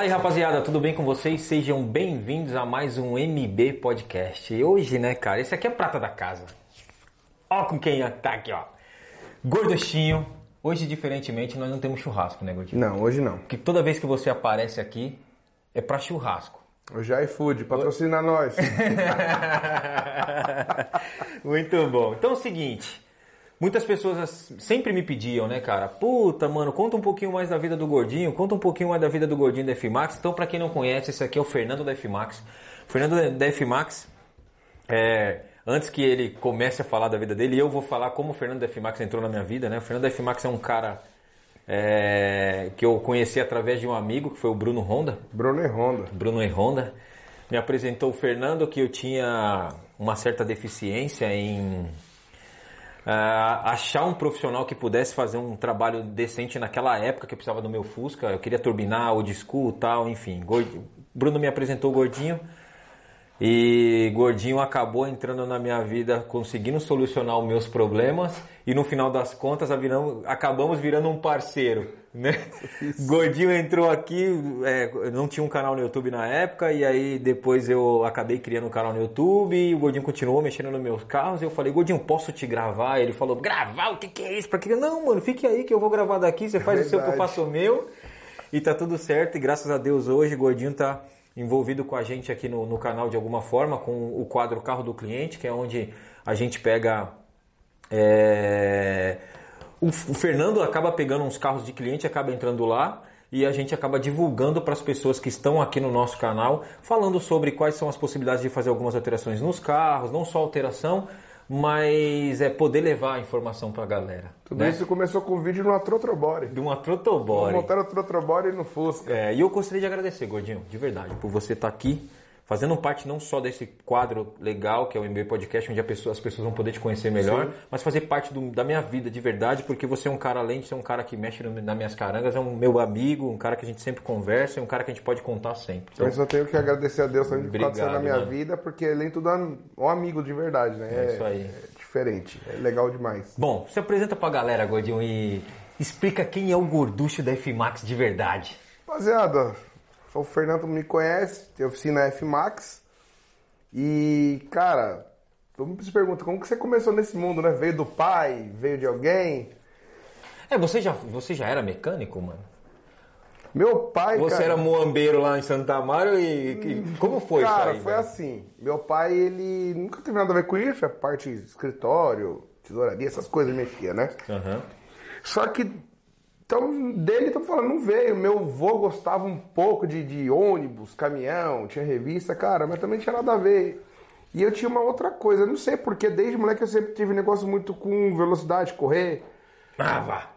Fala aí, rapaziada, tudo bem com vocês? Sejam bem-vindos a mais um MB Podcast. E hoje, né, cara, esse aqui é prata da casa. Ó com quem tá aqui, ó. Gorduchinho. Hoje, diferentemente, nós não temos churrasco, né, Gordinho? Não, hoje não. Porque toda vez que você aparece aqui, é pra churrasco. Hoje é iFood, patrocina nós. Muito bom. Então é o seguinte, muitas pessoas sempre me pediam, né, cara? Puta, mano, conta um pouquinho mais da vida do Gordinho, conta um pouquinho mais da vida do Gordinho da FMAX. Então, pra quem não conhece, esse aqui é o Fernando da FMAX. O Fernando da FMAX, é, antes que ele comece a falar da vida dele, eu vou falar como o Fernando da FMAX entrou na minha vida, né? O Fernando da FMAX é um cara é, que eu conheci através de um amigo, que foi o Bruno Honda. Bruno e Honda. Bruno e Honda. Me apresentou o Fernando que eu tinha uma certa deficiência em uh, achar um profissional que pudesse fazer um trabalho decente naquela época que eu precisava do meu Fusca. Eu queria turbinar, o disco tal, enfim. Bruno me apresentou o Gordinho. E Gordinho acabou entrando na minha vida, conseguindo solucionar os meus problemas e no final das contas acabamos virando um parceiro, né? Gordinho entrou aqui, é, não tinha um canal no YouTube na época e aí depois eu acabei criando um canal no YouTube e o Gordinho continuou mexendo nos meus carros e eu falei, Gordinho, posso te gravar? Ele falou, gravar? O que, que é isso? Pra que? Não, mano, fique aí que eu vou gravar daqui, você faz é o seu que eu faço o meu e tá tudo certo e graças a Deus hoje Gordinho tá envolvido com a gente aqui no, no canal de alguma forma, com o quadro Carro do Cliente, que é onde a gente pega. É, o, Fernando acaba pegando uns carros de cliente, acaba entrando lá e a gente acaba divulgando para as pessoas que estão aqui no nosso canal, falando sobre quais são as possibilidades de fazer algumas alterações nos carros, não só alteração, mas é poder levar a informação para a galera. Tudo né? isso começou com o vídeo numa Trotobore. De uma Trotobore. Montaram a Trotobore no Fusca. É, e eu gostaria de agradecer, Gordinho, de verdade, por você estar tá aqui, fazendo parte não só desse quadro legal que é o MB Podcast, onde pessoa, as pessoas vão poder te conhecer melhor, Sim. mas fazer parte do, da minha vida de verdade, porque você é um cara, além de ser um cara que mexe no, nas minhas carangas, é um meu amigo, um cara que a gente sempre conversa, é um cara que a gente pode contar sempre. Então, eu só tenho que agradecer a Deus também por estar na minha mano. vida, porque além de tudo é um amigo de verdade, né? É, é isso aí. É diferente, é legal demais. Bom, se apresenta pra galera, Gordinho, e explica quem é o gorducho da F-Max de verdade. Rapaziada, o Fernando me conhece, tem oficina F-Max. E, cara, todo mundo se pergunta como que você começou nesse mundo, né? Veio do pai, veio de alguém? É, você já, você já era mecânico, mano? Meu pai, Você cara, era moambeiro lá em Santa Amaro e, e como foi cara, isso aí? foi assim. Meu pai, ele nunca teve nada a ver com isso, a parte escritório, tesouraria, essas coisas mexia, né? Uhum. Só que então, dele, estamos falando, não veio. Meu avô gostava um pouco de, de, ônibus, caminhão, tinha revista, cara, mas também tinha nada a ver. E eu tinha uma outra coisa, não sei porque, desde moleque eu sempre tive negócio muito com velocidade, correr. Ah, vá.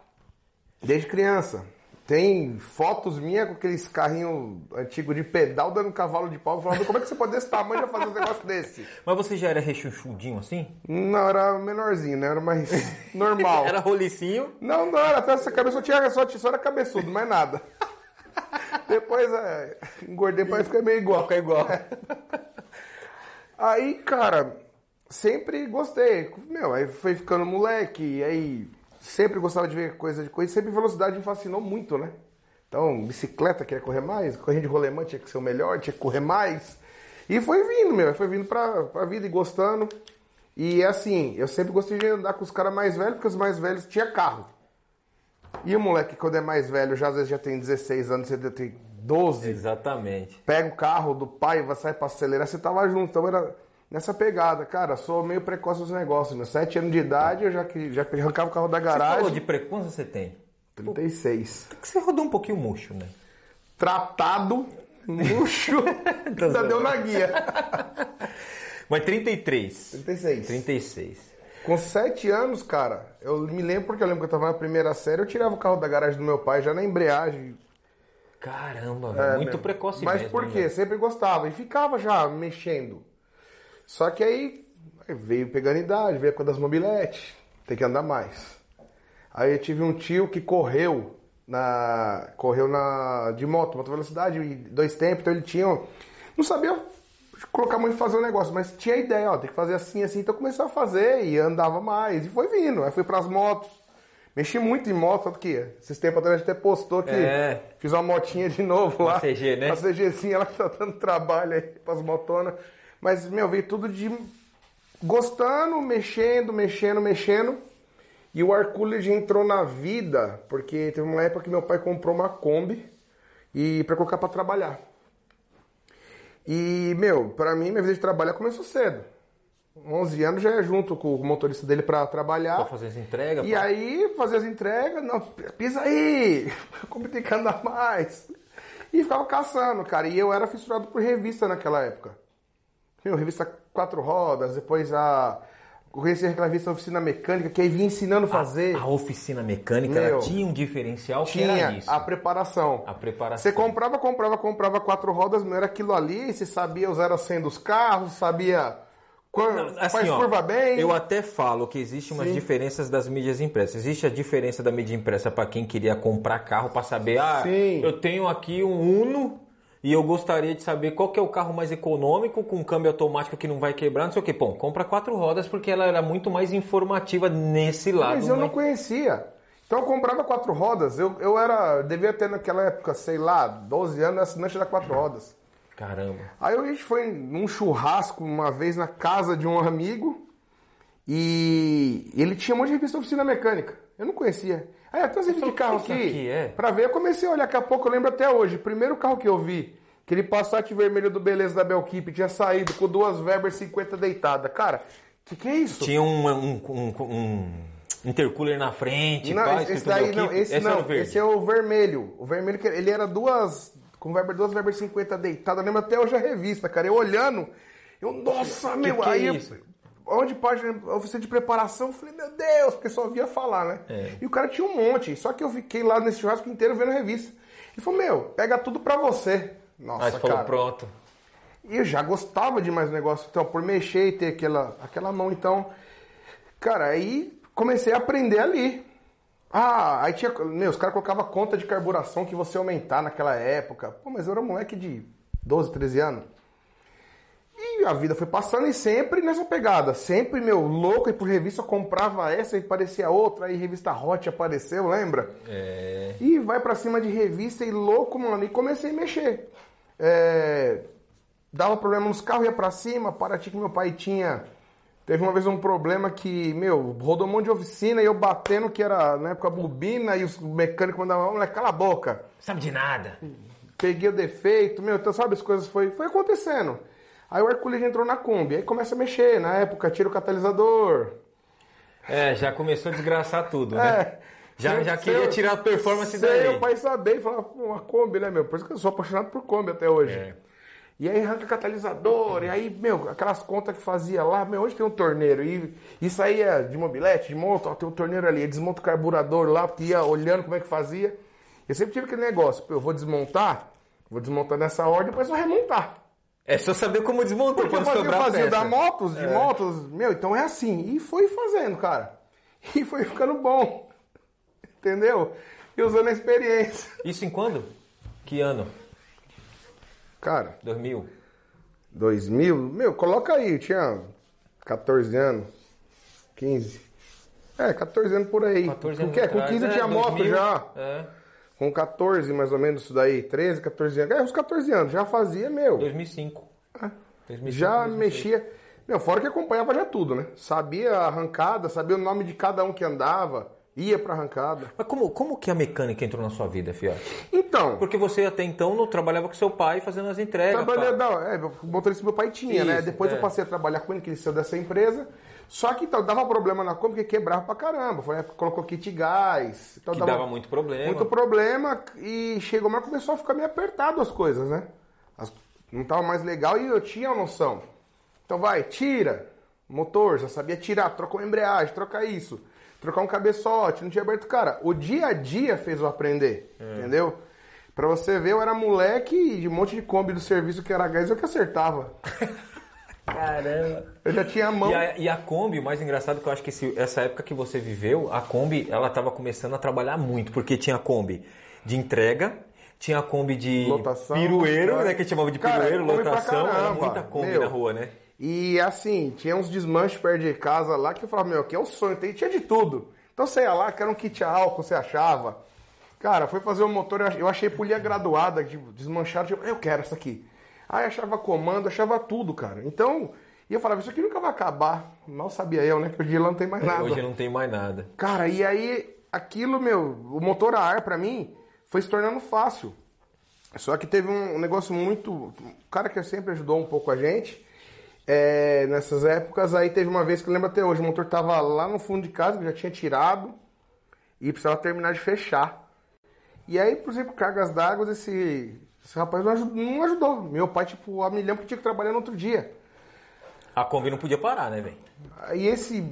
Desde criança. Tem fotos minhas com aqueles carrinhos antigos de pedal dando cavalo de pau, falando como é que você pode desse tamanho já fazer um negócio desse? Mas você já era rechuchudinho assim? Não, era menorzinho, né? Era mais normal. era rolicinho? Não, não, era até essa cabeça, só tinha só, só era cabeçudo, mais nada. Depois é, engordei pra ficar meio igual. Ficar igual. Aí, cara, sempre gostei. Meu, aí foi ficando moleque, aí sempre gostava de ver coisa de coisa, sempre velocidade me fascinou muito, né? Então, bicicleta queria correr mais, correndo de rolemã tinha que ser o melhor, tinha que correr mais. E foi vindo, meu, foi vindo pra, pra vida e gostando. E assim, eu sempre gostei de andar com os caras mais velhos, porque os mais velhos tinham carro. E o moleque, quando é mais velho, já às vezes já tem 16 anos, você tem 12. Exatamente. Pega o carro do pai, vai sair pra acelerar, você tava junto. Então era nessa pegada. Cara, sou meio precoce nos negócios. Meus 7 anos de idade, eu já, já arrancava o carro da garagem. Você falou de precoce você tem? 36. Pô, você rodou um pouquinho murcho, né? Tratado, murcho, ainda deu na guia. Mas 33. 36. 36. Com 7 anos, cara, eu me lembro porque eu lembro que eu tava na primeira série, eu tirava o carro da garagem do meu pai já na embreagem. Caramba, é, muito precoce Mas mesmo. por quê? Né? Sempre gostava e ficava já mexendo. Só que aí veio pegando idade, veio a época das mobiletes, tem que andar mais. Aí eu tive um tio que correu na correu na de moto, moto velocidade, dois tempos, então ele tinha não sabia colocar muito fazer o negócio, mas tinha ideia, ó, tem que fazer assim assim, então começou a fazer e andava mais e foi vindo. Aí fui para as motos, Mexi muito em moto, tanto que esses tempos atrás a gente até postou que É. fiz uma motinha de novo lá. Uma CG, né? Uma CGzinha lá que tá dando trabalho aí pras motonas. Mas, meu, veio tudo de gostando, mexendo, mexendo, mexendo. E o Arculid entrou na vida porque teve uma época que meu pai comprou uma Kombi e para colocar para trabalhar. E, meu, para mim, minha vida de trabalhar começou cedo. 11 anos já é junto com o motorista dele para trabalhar. Pra fazer as entregas. E pá. aí, fazer as entregas, não, pisa aí, como tem que andar mais. E ficava caçando, cara. E eu era fissurado por revista naquela época. Meu, revista Quatro Rodas, depois a. Conheci aquela revista Oficina Mecânica, que aí vinha ensinando a fazer. A oficina mecânica Meu, tinha um diferencial que era Tinha isso. a preparação. A preparação. Você comprava, comprava, comprava quatro rodas, não era aquilo ali, você sabia 0 a 100 dos carros, sabia Assim, faz ó, curva bem. Eu até falo que existe umas Sim. diferenças das mídias impressas. Existe a diferença da mídia impressa para quem queria comprar carro para saber, ah, Sim. eu tenho aqui um Uno e eu gostaria de saber qual que é o carro mais econômico com câmbio automático que não vai quebrar, não sei o que. Bom, compra quatro rodas porque ela era muito mais informativa nesse lado. Mas eu não né? conhecia. Então eu comprava quatro rodas. Eu, eu era. Devia ter naquela época, sei lá, 12 anos, assinante da quatro rodas. Caramba. Aí a gente foi num churrasco uma vez na casa de um amigo e ele tinha um monte de revista de oficina mecânica. Eu não conhecia. Aí até esse vídeo de carro "O que que aqui, aqui é?" pra ver, eu comecei a olhar, daqui a pouco eu lembro até hoje. Primeiro carro que eu vi, aquele Passat vermelho do Beleza da Belkeep, tinha saído com duas Weber 50 deitada. Cara, que que é isso? Tinha um, um, um- um intercooler na frente, Não, pá, esse, daí não, esse, era não, o verde. esse é o vermelho. O vermelho que ele era duas com Weber, duas Weber 50 deitada, eu lembro até hoje a revista, cara. Eu olhando, eu, nossa, meu, que é aí eu- isso? Onde página, oficina de preparação, eu falei, meu Deus, porque só via falar, né? É. E o cara tinha um monte, só que eu fiquei lá nesse churrasco inteiro vendo a revista. E falou, meu, pega tudo pra você. Nossa, Aí falou, cara. pronto. E eu já gostava de mais negócio, então, por mexer e ter aquela, aquela mão, então. Cara, aí comecei a aprender ali. Ah, aí tinha. Meu, os caras colocavam conta de carburação que você aumentar naquela época. Pô, mas eu era um moleque de 12, 13 anos. E a vida foi passando e sempre nessa pegada. Sempre, meu, louco, e por revista eu comprava essa e parecia outra, aí revista Hot apareceu, lembra? É. E vai pra cima de revista e louco, mano. E comecei a mexer. É, dava problema nos carros, ia pra cima. Paraty que meu pai tinha. Teve uma vez um problema que, meu, rodou um monte de oficina e eu batendo, que era na época bobina, e os mecânicos mandavam, moleque, cala a boca. Sabe de nada. Peguei o defeito, meu, então sabe, as coisas foi, foi acontecendo. Aí o Hercules entrou na Kombi, aí começa a mexer, na época tira o catalisador. É, já começou a desgraçar tudo, né? É. Já, já queria tirar a performance sem daí. o pai saber e falar, pô, uma Kombi, né, meu? Por isso que eu sou apaixonado por Kombi até hoje. É. E aí arranca catalisador, e aí, meu, aquelas contas que fazia lá, meu, hoje tem um torneiro, e isso aí é de mobilete, de monta, ó, tem um torneiro ali, desmonta o carburador lá, porque ia olhando como é que fazia. Eu sempre tive aquele negócio, eu vou desmontar, vou desmontar nessa ordem, depois vou remontar. É só saber como desmontar Porque eu quando fazia, sobrar fazia peça. da motos, de motos, meu, então é assim. E foi fazendo, cara. E foi ficando bom. Entendeu? E usando a experiência. Isso em quando? Que ano? Cara, 2000? 2000, meu, coloca aí, eu tinha 14 anos, 15. É, 14 anos por aí. 14 Com anos? Com atrás, 15 é, tinha moto 2000, já. É, Com 14, mais ou menos, isso daí. 13, 14 anos. É, uns 14 anos. Já fazia, meu. 2005. 2005, Já 2006. mexia. Meu, fora que acompanhava já tudo, né? Sabia a arrancada, sabia o nome de cada um que andava, ia pra arrancada. Mas como, como que a mecânica entrou na sua vida, Fiote? Então, Porque você até então não trabalhava com seu pai fazendo as entregas. trabalhei, pá. não, é, o motorista meu pai tinha, né? Isso, Depois é. eu passei a trabalhar com ele, que ele saiu dessa empresa. Só que então, dava problema na Kombi, porque quebrava pra caramba. Foi a época que colocou kit gás. Então, Que dava muito problema. Muito problema e chegou, mas começou a ficar meio apertado as coisas, né? As- não tava mais legal e eu tinha a noção. Então vai, tira motor, já sabia tirar, trocar uma embreagem, trocar isso, trocar um cabeçote, não tinha aberto. Cara, o dia a dia fez eu aprender, É. entendeu? Pra você ver, eu era moleque de um monte de Kombi do serviço que era gás, eu que acertava. Caramba. Eu já tinha a mão. E a, e a Kombi, o mais engraçado é que eu acho que esse- essa época que você viveu, a Kombi, ela tava começando a trabalhar muito, porque tinha a Kombi de entrega, tinha a Kombi de Lotação, pirueiro, cara. né, que chamava de Cara, pirueiro, pra lotação, era muita Kombi meu. na rua, né? E assim, tinha uns desmanches perto de casa lá que eu falava, meu, aqui é o sonho, tem, tinha de tudo. Então você ia lá, que era um kit álcool, você achava. Cara, foi fazer o motor, eu achei polia graduada, tipo, desmanchada, tipo, eu quero essa aqui. Aí achava comando, achava tudo, cara. Então, e eu falava, isso aqui nunca vai acabar. Mal sabia eu, né? Que hoje não tem mais nada. Hoje não tem mais nada. Cara, e aí, aquilo, meu, o motor a ar pra mim foi se tornando fácil. Só que teve um negócio muito. O cara que sempre ajudou um pouco a gente, é, nessas épocas, aí teve uma vez que eu lembro até hoje, o motor tava lá no fundo de casa, que já tinha tirado, e precisava terminar de fechar. E aí, por exemplo, cargas d'água, esse, esse rapaz não ajudou, não ajudou. Meu pai, tipo, a milhão que tinha que trabalhar no outro dia. A Kombi não podia parar, né, velho? Aí esse.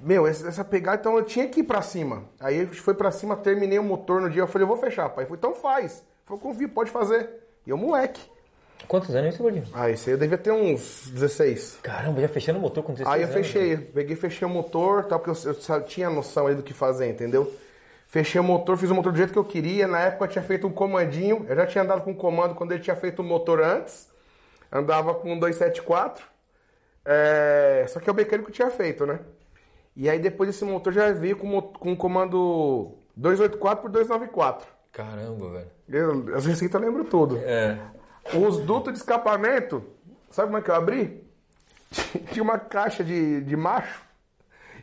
Meu, essa pegada, então eu tinha que ir pra cima. Aí gente foi pra cima, terminei o motor no dia. Eu falei, eu vou fechar, pai. Falou, então faz. Falou, confio, pode fazer. E eu, moleque. Quantos anos é isso, Gordinho? Ah, esse aí eu devia ter uns 16. Caramba, já fechando o motor com 16 Aí eu anos, fechei, velho. peguei, fechei o motor, tal, porque eu, eu tinha noção aí do que fazer, entendeu? Fechei o motor, fiz o motor do jeito que eu queria. Na época eu tinha feito um comandinho, eu já tinha andado com comando quando ele tinha feito o motor antes. Andava com um 274. É, Só que o mecânico tinha feito, né? E aí depois esse motor já veio com, com o comando 284 por 294. Caramba, velho. Eu, as receitas eu lembro tudo. É. Os dutos de escapamento, sabe como é que eu abri? Tinha uma caixa de, de macho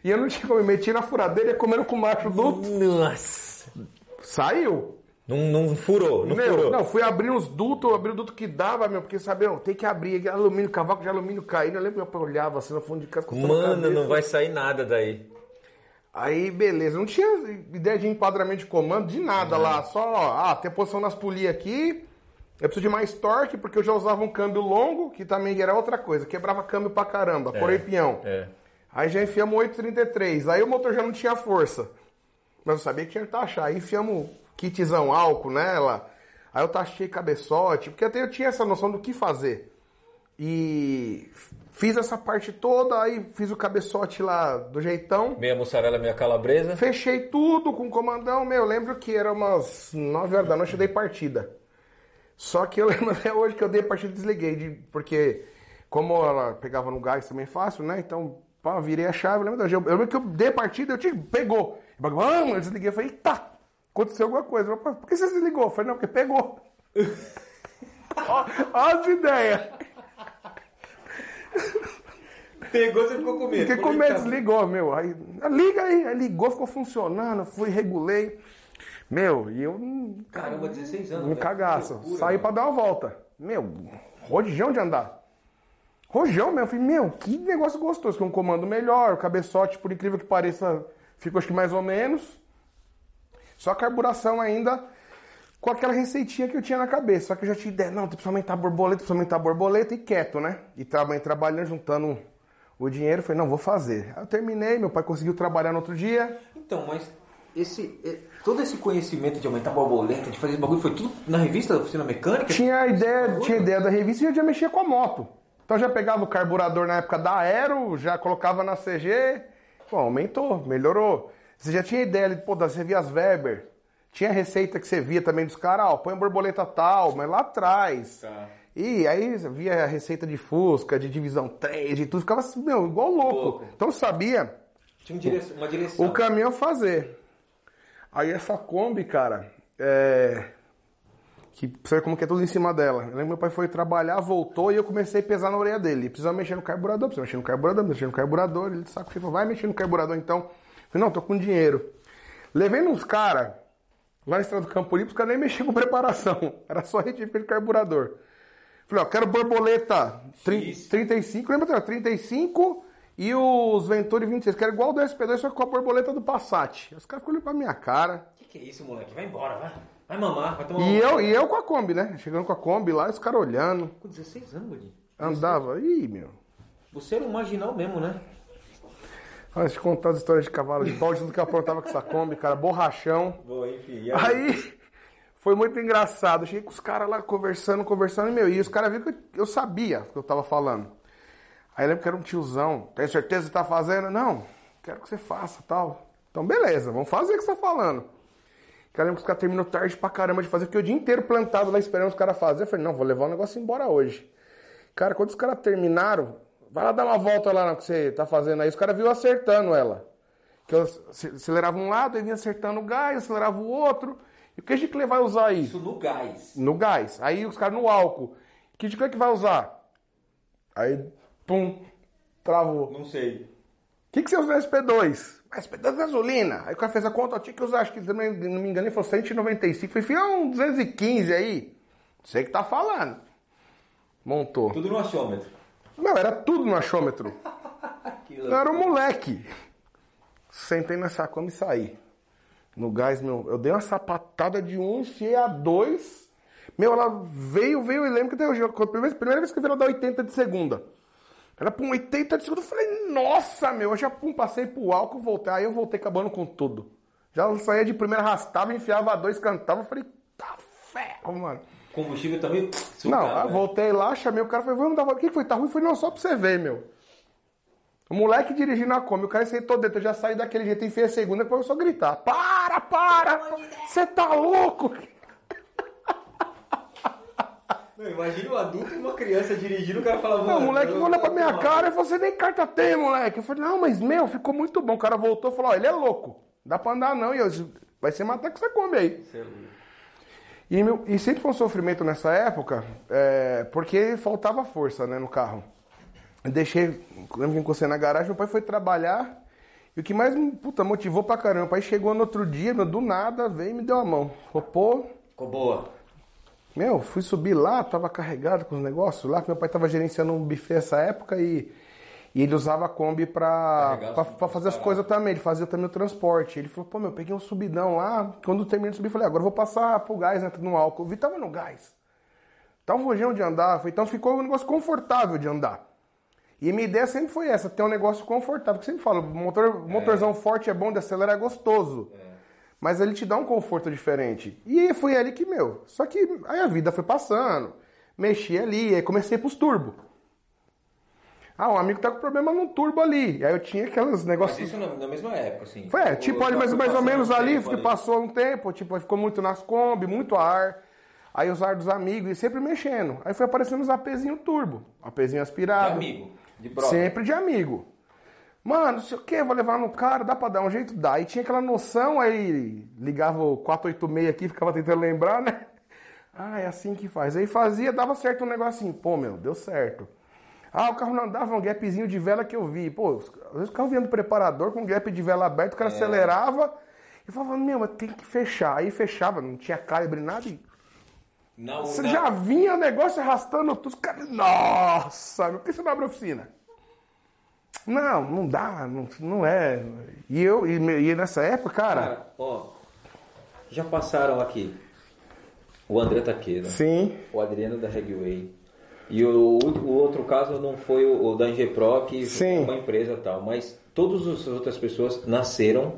e eu não tinha como, eu meti na furadeira e ia comendo com o macho duto. Nossa. Saiu. Não, não furou, não furou. não, fui abrir os dutos, eu abri o duto que dava, meu, porque sabe, eu, tem que abrir alumínio, cavaco de alumínio caindo. Eu lembro que pai olhava assim no fundo de casa com a Mano, não vai sair nada daí. Aí, beleza, não tinha ideia de enquadramento de comando, de nada lá, só, ah, tem posição nas polias aqui, eu preciso de mais torque, porque eu já usava um câmbio longo, que também era outra coisa, quebrava câmbio pra caramba, porém peão. É. Aí já enfiamos 833, aí o motor já não tinha força, mas eu sabia que tinha que taxar, aí enfiamos kitzão álcool nela, aí eu taxei cabeçote, porque até eu tinha essa noção do que fazer. E fiz essa parte toda, aí fiz o cabeçote lá do jeitão, Meia mussarela, meia calabresa. Fechei tudo com o comandão, meu. Lembro que era umas 9 horas da noite eu dei partida. Só que eu lembro até hoje que eu dei partida e desliguei, de- porque como ela pegava no gás também fácil, né? Então, pá, virei a chave. Lembro, eu lembro que eu dei partida, eu te pegou. Eu desliguei, eu falei, eita, aconteceu alguma coisa. Eu falei, Por que você desligou? Eu falei, não, porque pegou. ó, ó as ideias. Pegou, você ficou com medo. Fiquei com medo, desligou, meu. Aí, liga aí, aí ligou, ficou funcionando, fui, regulei. Meu, e eu. Caramba, 16 anos. Um velho. cagaço. Loucura, Saí mano. pra dar uma volta. Meu, rojão de andar. Rojão mesmo. Eu Falei, meu, que negócio gostoso. Que um comando melhor, o cabeçote, por incrível que pareça, ficou acho que mais ou menos. Só a carburação ainda com aquela receitinha que eu tinha na cabeça. Só que eu já tinha ideia, não, precisa aumentar a borboleta, precisa aumentar a borboleta e quieto, né? E também trabalhando, juntando o dinheiro. Falei, não, vou fazer. Aí eu terminei, meu pai conseguiu trabalhar no outro dia. Então, mas esse, eh, todo esse conhecimento de aumentar a borboleta, de fazer esse bagulho, foi tudo na revista da oficina mecânica? Tinha a ideia, tinha a ideia da revista e eu já mexia com a moto. Então já pegava o carburador na época da Aero, já colocava na CG, pô, aumentou, melhorou. Você já tinha ideia de, pô, das revias Weber. Tinha receita que você via também dos caras, ó, põe a borboleta tal, mas lá atrás. Tá. E aí você via a receita de Fusca, de divisão 3, de tudo, ficava assim, meu, igual louco. Louco. Então sabia Tinha um uma direção. o caminho a fazer. Aí essa Kombi, cara, é. Que você como que é tudo em cima dela. Eu lembro que meu pai foi trabalhar, voltou e eu comecei a pesar na orelha dele. Precisa mexer no carburador, precisa mexer no carburador, mexer no carburador. Ele saco cheio, vai mexer no carburador então. Eu falei, não, tô com dinheiro. Levei nos caras, lá na estrada do Campo Limpo, os caras nem mexiam com preparação. Era só retífica de carburador. Falei, ó, quero borboleta tri- X. 35, lembra? 35 e os Venturi 26. Quero igual do SP2, só que com a borboleta do Passat. Os caras ficam olhando pra minha cara. Que, que é isso, moleque? Vai embora, vai. Vai mamar, vai tomar E eu, e eu com a Kombi, né? Chegando com a Kombi lá, os caras olhando. Com 16 anos, Gordinho. Andava. Ih, meu. Você era um marginal mesmo, né? Deixa eu contar as histórias de cavalo de pau, de tudo que eu aprontava com essa Kombi, cara. Borrachão. Bom, enfim. Aí foi muito engraçado. Eu cheguei com os caras lá conversando, conversando, e meu, e os caras viram que eu, eu sabia o que eu tava falando. Aí eu lembro que era um tiozão. Tem certeza que tá fazendo? Não, quero que você faça tal. Então, beleza, vamos fazer o que você tá falando. Cara, eu lembro que os caras terminam tarde pra caramba de fazer, porque o dia inteiro plantado lá esperando os caras fazer. Eu falei, não, vou levar o negócio embora hoje. Cara, quando os caras terminaram, vai lá dar uma volta lá no que você tá fazendo aí. Os caras viu acertando ela. Que eu ace- acelerava um lado, aí vinha acertando o gás, acelerava o outro. E o que de que vai usar aí? Isso no gás. No gás. Aí os caras no álcool. Que de que vai usar? Aí, pum, travou. Não sei. O que, que você usa no SP2? SP2 é gasolina. Aí o cara fez a conta, eu tinha que usar, acho que se não me engano, falou 195. Falei, filho, um 215 aí. Sei que tá falando. Montou. Tudo no achômetro. Não, era tudo no achômetro. Eu era um moleque. Sentei nessa cama e saí. No gás, meu, eu dei uma sapatada de um, enfiei a dois. Meu, ela veio, veio, e lembro que até hoje, primeira, primeira vez que eu vi ela dar 80 de segunda. Era pra um 80 de segunda, eu falei, nossa, meu, eu já pum, passei pro álcool, voltei. Aí eu voltei acabando com tudo. Já saía de primeira, arrastava, enfiava dois, cantava, eu falei, tá ferro, mano. Combustível também. Não, né? voltei lá, chamei o cara, falei, vamos dar uma... O que que foi? Tá ruim? Eu falei, não, só pra você ver, meu. O moleque dirigindo a Kombi, o cara sentou dentro, eu já saí daquele jeito, enfiei a segunda, depois eu só gritar, para, para, você tá louco? Imagina um adulto e uma criança dirigindo, o cara fala, Não, o moleque olha pra minha cara e falou, você nem carta tem, moleque. Eu falei, não, mas, meu, ficou muito bom. O cara voltou e falou, ó, ele é louco, dá pra andar não, e eu, vai se matar com essa Kombi aí. Você é. E, meu- e sempre foi um sofrimento nessa época, é, porque faltava força né, no carro. Eu deixei, lembro que encostei na garagem, meu pai foi trabalhar, e o que mais puta, motivou pra caramba, aí chegou no outro dia, meu, do nada, veio e me deu a mão. Falou, pô, Ficou boa. Meu, fui subir lá, tava carregado com os negócios lá, que meu pai tava gerenciando um buffet essa época e, e ele usava a Kombi pra, pra, pra fazer as coisas também, ele fazia também o transporte. Ele falou, pô, meu, peguei um subidão lá, quando eu terminei de subir, falei, agora eu vou passar pro gás, né, no álcool. Eu vi, tava no gás. Tá um rojão de andar, foi- então ficou um negócio confortável de andar. E minha ideia sempre foi essa, ter um negócio confortável, que eu sempre falo, motor, motorzão forte é bom, de acelerar é gostoso. Mas ele te dá um conforto diferente. E foi ali que, meu. Só que aí a vida foi passando. Mexi ali, aí comecei pros turbo. Ah, um amigo tá com problema num turbo ali. Aí eu tinha aqueles Mas negócios. isso na, na mesma época, assim. Foi, é, tipo, ali, já mais, mais ou menos um ali, que passou um tempo, tipo, ficou muito nas Kombi, muito ar. Aí os ar dos amigos, e sempre mexendo. Aí foi aparecendo os APzinho turbo. APzinho De aspirado. amigo. De brother. Sempre de amigo. Mano, não sei o que, vou levar no cara, dá pra dar um jeito? Dá. E tinha aquela noção, aí ligava o 486 aqui, ficava tentando lembrar, né? Ah, é assim que faz. Aí fazia, dava certo um negocinho. Pô, meu, deu certo. Ah, o carro não andava, um gapzinho de vela que eu vi. Pô, às vezes o carro vinha do preparador com um gap de vela aberto, o cara acelerava e falava, meu, mas tem que fechar. Aí fechava, não tinha calibre, nada. E Não, você não. já vinha o negócio arrastando tudo. Os caras, nossa, por que você não abre a oficina? Não, não dá, não, não é. E eu, e, e nessa época, cara, Cara, ó. Já passaram aqui. O André Taqueira. sim, O Adriano da Regway. E o, o outro caso não foi o, o da Ingepro, que Sim. uma empresa e tal. Mas todas as outras pessoas nasceram.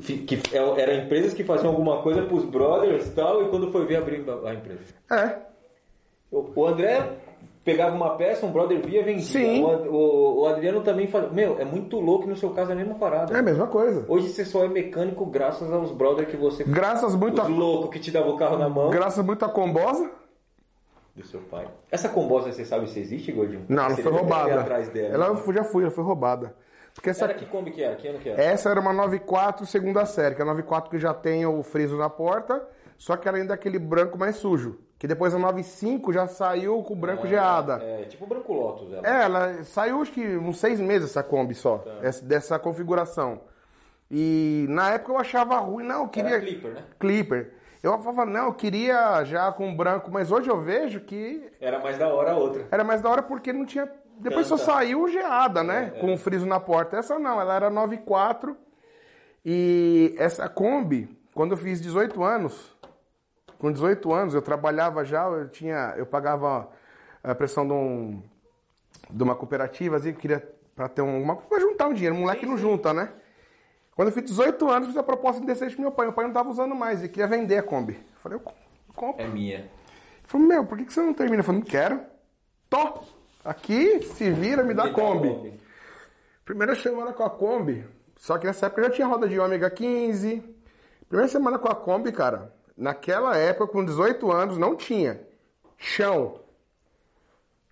Que é- eram empresas que faziam alguma coisa pros brothers e tal. E quando foi ver, abriu a empresa. é, o André pegava uma peça, um brother via, vendia. Sim. O, o- o Adriano também fala, meu, é muito louco no seu caso é a mesma parada. é a mesma coisa. Hoje você só é mecânico graças aos brothers que você... Graças muito Os a, loucos que te davam o carro na mão. graças muito a combosa. Do seu pai. Essa combosa, você sabe se existe, Gordinho? Não, ela foi roubada. atrás dela. Ela eu já fui, ela foi roubada. Porque essa, Era que Kombi que era? Que ano que era? essa era uma 94 segunda série, que é a 94 que já tem o friso na porta, só que ela ainda é aquele branco mais sujo. Que depois a 95 já saiu com o branco geada. É, tipo Branco Lotus. Ela. É, ela saiu acho que uns seis meses essa Kombi só, Tá. essa- dessa configuração. E na época eu achava ruim, não, eu queria. Era Clipper, né? Clipper. Eu falava, não, eu queria já com branco, mas hoje eu vejo que Era mais da hora a outra. era mais da hora porque não tinha. Depois só Tanta. saiu geada, né? Com o friso na porta. Essa não, ela era 94. E essa Kombi, quando eu fiz 18 anos, com 18 anos, eu trabalhava já, eu tinha. Eu pagava a pressão de, um, de uma cooperativa, assim, queria para ter um, uma. pra juntar um dinheiro, moleque não junta, né? Quando eu fiz 18 anos, fiz a proposta de decente pro meu pai. Meu pai não tava usando mais, ele queria vender a Kombi. Eu falei, eu com- compro. É minha. Ele falou, meu, por que que você não termina? Eu falei, não quero. Tô. Aqui, se vira, me dá Me Kombi. Primeira semana com a Kombi, só que nessa época eu já tinha roda de ômega 15. Primeira semana com a Kombi, cara, naquela época, com 18 anos, não tinha chão.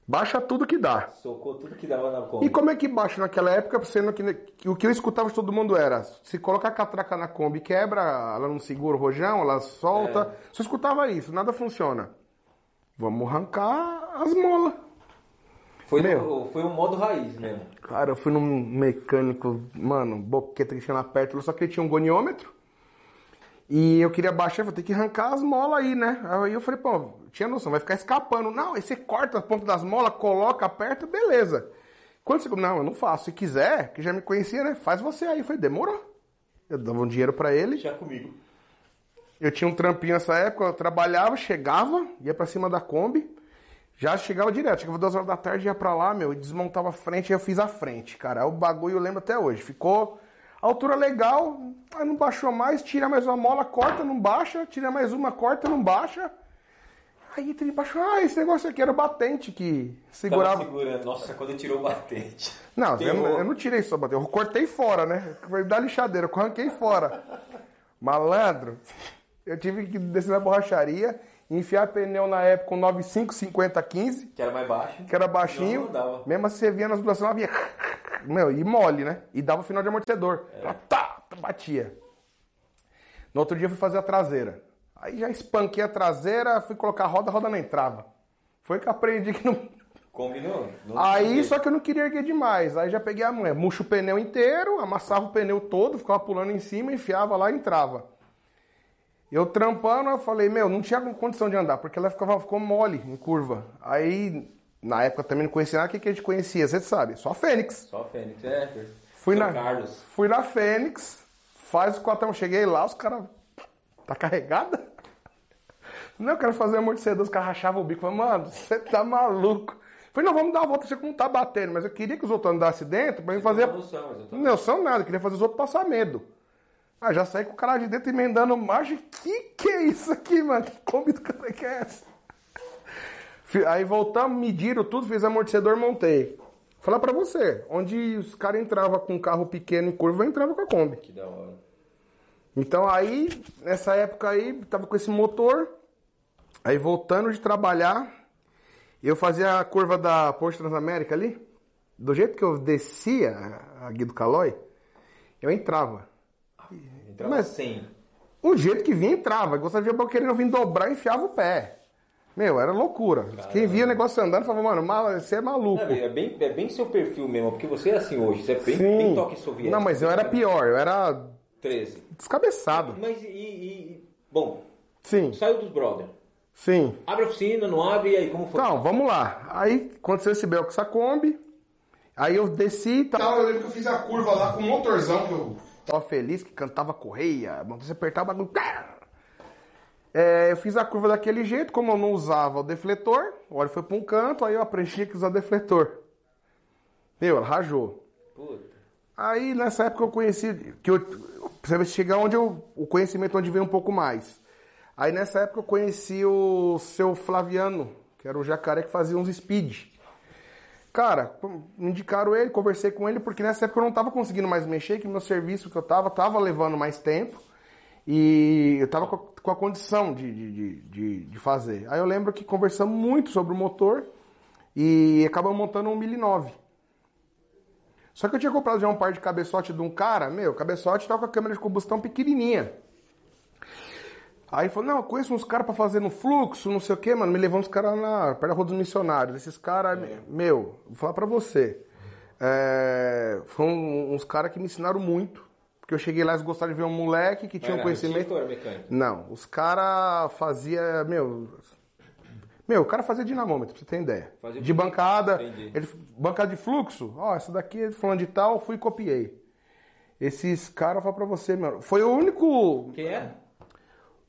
Baixa tudo que dá. Socou tudo que dava na Kombi. E como é que baixa naquela época, sendo que, que o que eu escutava de todo mundo era, se coloca a catraca na Kombi, quebra, ela não segura o rojão, ela solta. É. Só escutava isso, nada funciona. Vamos arrancar as molas. Foi, Meu. no, foi um modo raiz mesmo. Cara, eu fui num mecânico, mano, boqueta que tinha lá perto, só que ele tinha um goniômetro. E eu queria baixar, vou ter que arrancar as molas aí, né? Aí eu falei, pô, tinha noção, vai ficar escapando. Não, aí você corta a ponta das molas, coloca, aperta, beleza. Quando você. Não, eu não faço. Se quiser, que já me conhecia, né? Faz você aí. Eu falei, demorou. Eu dava um dinheiro pra ele. Já comigo. Eu tinha um trampinho nessa época, eu trabalhava, chegava, ia pra cima da Kombi, já chegava direto, chegava duas horas da tarde, ia pra lá, meu, e desmontava a frente, e eu fiz a frente, cara. Aí o bagulho eu lembro até hoje. Ficou altura legal, aí não baixou mais, tira mais uma mola, corta, não baixa, tira mais uma, corta, não baixa. Aí ele baixou, ah, esse negócio aqui era o batente que segurava. Nossa, quando tirou o batente. Não, eu, eu não tirei só batente, eu cortei fora, né? Foi da lixadeira, eu arranquei fora. Malandro, eu tive que descer na borracharia, enfiar pneu na época com 95, 50, 15, Que era mais baixo. que era baixinho. Não, não dava. Mesmo assim, você via nas duas ela vinha. Meu, e mole, né? E dava final de amortecedor. É. Ela tá, batia. No outro dia eu fui fazer a traseira. Aí já espanquei a traseira, fui colocar a roda, a roda não entrava. Foi que eu aprendi que não. Combinou? Não Aí, só que eu não queria erguer demais. Aí já peguei a mãe, murcho o pneu inteiro, amassava o pneu todo, ficava pulando em cima, enfiava lá e entrava. Eu trampando, eu falei, meu, não tinha condição de andar, porque ela ficava, ficou mole em curva. Aí, na época também não conhecia nada, o que, que a gente conhecia? Você sabe, só a Fênix. Só Fênix, é. Fui São na, Carlos. fui na Fênix, faz o quatão, cheguei lá, os caras. Tá carregada? Não, eu quero fazer amortecedor, os caras rachavam o bico. Falei, mano, você tá maluco. Falei, não, vamos dar uma volta, você como tá batendo, mas eu queria que os outros andassem dentro pra mim fazer. Não são, Não nada, eu queria fazer os outros passar medo. Ah, já saí com o cara de dentro emendando margem. Que que é isso aqui, mano? Que cara que é essa? Aí voltamos, mediram tudo, fiz amortecedor, montei. Falar pra você, onde os caras entravam com um carro pequeno em curva, eu entrava com a Kombi. Que da hora. Então aí, nessa época aí, tava com esse motor. Aí voltando de trabalhar, eu fazia a curva da Porsche Transamérica ali. Do jeito que eu descia a Guido Calói, eu entrava. Entrava Mas- sem. O jeito que vinha, entrava. Gostava de ver querendo vir dobrar e enfiava o pé. Meu, era loucura. Quem via o negócio andando falava, mano, mal- você é maluco. É, é bem, é bem seu perfil mesmo, porque você é assim hoje, você é bem, Sim. bem toque soviético. Não, mas eu era pior, eu era 13. descabeçado. Mas e, e- Bom, Sim, saiu dos brother. sim. Abre a oficina, não abre, e aí como foi? Então, vamos lá. Aí aconteceu esse bel com essa Kombi. Aí eu desci e tal. Eu lembro que eu fiz a curva lá com um motorzão que eu tava feliz, que cantava correia. Mas você apertava o bagulho. É, eu fiz a curva daquele jeito, como eu não usava o defletor, o óleo foi pra um canto, aí eu aprendi que usar defletor. Meu, ela rajou. Puta. Aí nessa época eu conheci, que eu, você chegar onde eu, o conhecimento onde veio um pouco mais. Aí nessa época eu conheci o seu Flaviano, que era o jacaré que fazia uns speed. Cara, me indicaram ele, conversei com ele, porque nessa época eu não tava conseguindo mais mexer, que meu serviço que eu tava, tava levando mais tempo. E eu tava com a, condição de, de, de, de, fazer. Aí eu lembro que conversamos muito sobre o motor e acabamos montando um 1009. Só que eu tinha comprado já um par de cabeçote de um cara, meu, cabeçote tava com a câmera de combustão pequenininha. Aí ele falou, não, eu conheço uns caras pra fazer no fluxo, não sei o que, mano. Me levou uns caras na perto da Rua dos Missionários. Esses caras, meu, vou falar pra você. É, foram uns caras que me ensinaram muito. Porque eu cheguei lá e eles gostaram de ver um moleque que tinha um conhecimento. era mecânico? Não, os caras fazia, meu, meu, o cara fazia dinamômetro, pra você ter ideia. Fazia de bancada, Entendi. ele, bancada de fluxo, ó, essa daqui é falando de tal, fui e copiei. Esses caras, eu falo pra você, meu, foi o único, Quem é?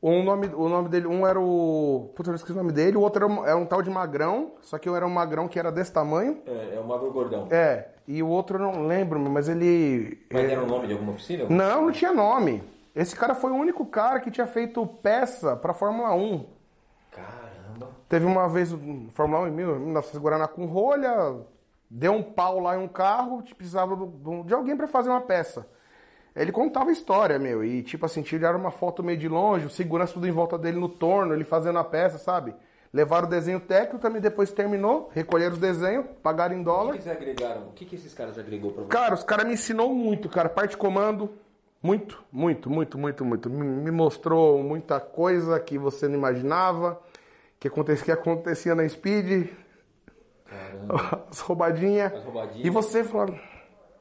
O nome, o nome dele, um era o, puta, eu esqueci o nome dele, o outro era um, era um tal de magrão, só que eu era um magrão que era desse tamanho, É, é o Magro Gordão. é, e o outro eu não lembro, mas ele... Mas é, era o nome de alguma oficina? não, não tinha nome. Esse cara foi o único cara que tinha feito peça pra Fórmula 1. Caramba. Teve uma vez, um Fórmula 1 em 1900 Guaraná com rolha, deu um pau lá em um carro, precisava de alguém pra fazer uma peça. Ele contava a história, meu, e tipo assim, tiraram uma foto meio de longe, o segurança tudo em volta dele no torno, ele fazendo a peça, sabe? levaram o desenho técnico, também depois terminou, recolheram os desenhos, pagaram em O dólar. que, que eles agregaram? O que, que esses caras agregou pra você? Cara, os caras me ensinou muito, cara. Parte de comando, muito, muito, muito, muito, muito. Me, mostrou muita coisa que você não imaginava, que acontecia, que acontecia na Speed, Caramba. as roubadinhas. As roubadinhas. E você fala,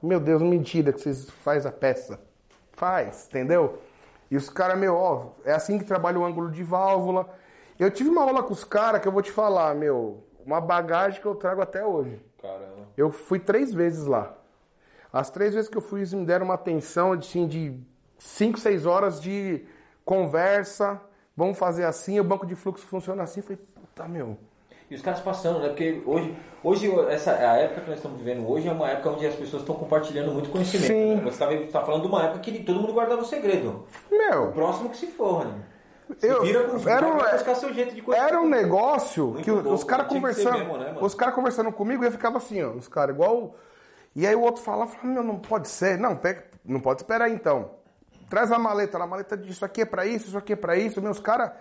meu Deus, mentira que vocês faz a peça. Faz, entendeu? E os caras, meu, ó, é assim que trabalha o ângulo de válvula. Eu tive uma aula com os caras que eu vou te falar, meu, uma bagagem que eu trago até hoje. Caramba. Eu fui três vezes lá. As três vezes que eu fui, eles me deram uma atenção assim, de 5, 6 horas de conversa. Vamos fazer assim, o banco de fluxo funciona assim. Eu falei, puta, meu. E os caras passando, né? Porque hoje, hoje essa, a época que nós estamos vivendo hoje é uma época onde as pessoas estão compartilhando muito conhecimento. Sim. né? Você está falando de uma época que todo mundo guardava o segredo. O Meu, próximo que se for, né? Se Eu- vira com era um- era um negócio que o- bom, os caras ser conversando. mesmo, né, os caras conversando comigo, eu ficava assim, ó, os caras, igual. E aí o outro falava, falava, meu, não pode ser. Não, pega, não pode esperar então. Traz a maleta, a maleta diz isso aqui é pra isso, isso aqui é pra isso. Meus caras,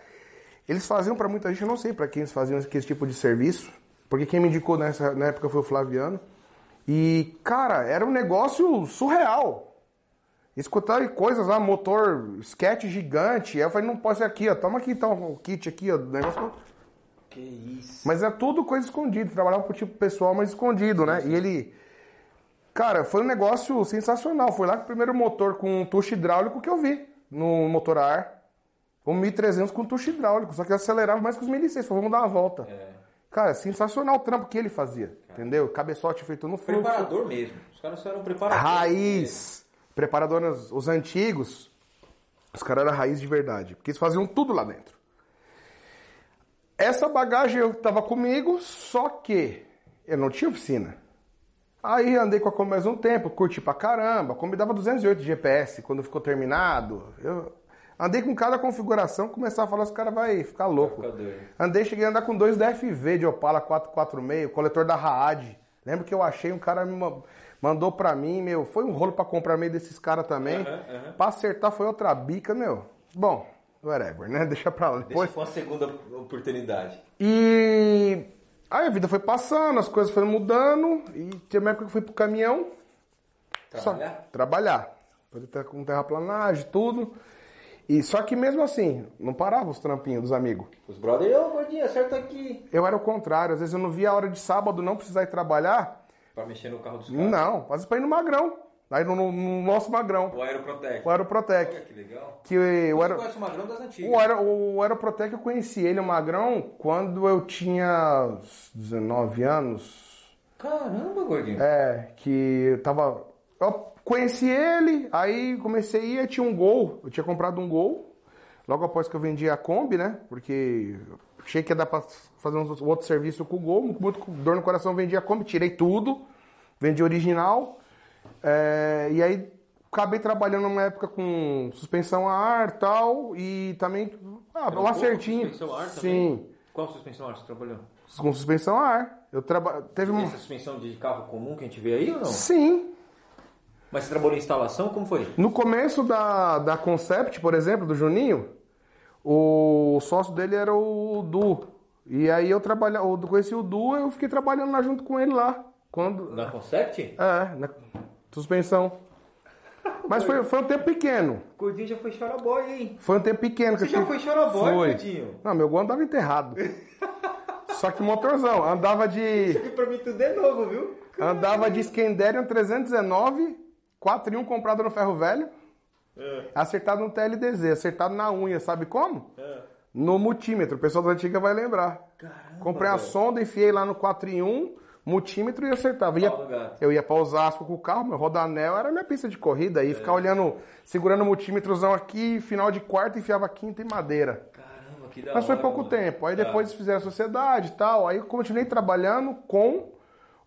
eles faziam pra muita gente, eu não sei pra quem eles faziam esse tipo de serviço, porque quem me indicou nessa na época foi o Flaviano. E, cara, era um negócio surreal. Escutar coisas lá, motor, sketch gigante. Aí eu falei, não pode ser aqui, ó. Toma aqui então o kit aqui, ó. o Negócio. Que isso. Mas é tudo coisa escondida. Trabalhava pro tipo pessoal, mas escondido, né? E ele. Cara, foi um negócio sensacional. Foi lá com o primeiro motor com tucho hidráulico que eu vi no motor a ar. Um 1300 com tucho hidráulico, só que acelerava mais que os 1600. Falei, vamos dar uma volta. É. Cara, sensacional o trampo que ele fazia. Entendeu? Cabeçote feito no fluxo. Preparador mesmo. Os caras eram preparadores. Raiz. Preparadores, os antigos, os caras eram raiz de verdade. Porque eles faziam tudo lá dentro. Essa bagagem eu tava comigo, só que eu não tinha oficina. Aí andei com a Kombi mais um tempo, curti pra caramba. A Kombi dava 208 de GPS quando ficou terminado. Eu andei com cada configuração, começava a falar, os caras vai ficar louco. ficar. Andei, cheguei a andar com dois DFV de Opala 446, coletor da Raad. Lembro que eu achei, um cara me ma- mandou pra mim, meu, foi um rolo pra comprar meio desses caras também. Aham, aham. Pra acertar foi outra bica, meu. Bom, whatever, né? Deixa pra lá. Deixa Depois. com a segunda oportunidade. E aí a vida foi passando, as coisas foram mudando, e tinha uma época que eu fui pro caminhão. Só- Trabalhar? trabalhar. Fazer ter- com terraplanagem, tudo. E só que mesmo assim, não parava os trampinhos dos amigos. Os brothers, ô gordinho, acerta aqui. Eu era o contrário, às vezes eu não via a hora de sábado não precisar ir trabalhar. Pra mexer no carro dos caras. Não, às vezes pra ir no Magrão. Aí no, no- no nosso Magrão, O Aeroprotec. o Aeroprotec. Olha que legal. Que o, Você Aero, conhece o Magrão das antigas. o, Aero, o Aeroprotec eu conheci ele, o Magrão, quando eu tinha uns 19 anos. Caramba, gordinho. É, que eu tava. Eu conheci ele, aí comecei a ir, tinha um gol. Eu tinha comprado um gol. Logo após que eu vendi a Kombi, né? Porque achei que ia dar pra fazer um outro serviço com o gol. Muito com dor no coração, vendi a Kombi, tirei tudo, vendi original. É, e aí acabei trabalhando numa época com suspensão a ar e tal. E também. Ah, um acertinho. com suspensão a ar também? Sim, Qual suspensão a ar você trabalhou? com suspensão a ar. Eu traba... Teve um. Essa suspensão de carro comum que a gente vê aí ou não? Sim, Mas você trabalhou em instalação? Como foi? No começo da, da Concept, por exemplo, do Juninho, o sócio dele era o Du. E aí eu trabalhava, eu conheci o Du, eu fiquei trabalhando lá junto com ele lá. Quando. Na Concept? É, na suspensão. Mas foi, foi um tempo pequeno. O gordinho já foi choroboy, hein? Foi um tempo pequeno. que Você já foi choroboy, Foi. gordinho? Não, meu gol andava enterrado. Só que motorzão, andava de. E pra mim tudo é novo, viu? Andava de Scanderian 319, 4 em 1 comprado no ferro velho. Acertado no TLDZ, acertado na unha, sabe como? No multímetro, o pessoal da antiga vai lembrar. Caramba, Comprei a velho. sonda, enfiei lá no 4 em 1, multímetro e acertava. Ia- Fala, eu ia pra Osasco com o carro, meu rodanel era minha pista de corrida, aí ficar olhando, segurando o multímetrozão aqui, final de quarta, enfiava quinta em madeira. Caramba, que da Mas foi hora, pouco mano. tempo. Aí Tá. depois eles fizeram a sociedade e tal. Aí eu continuei trabalhando com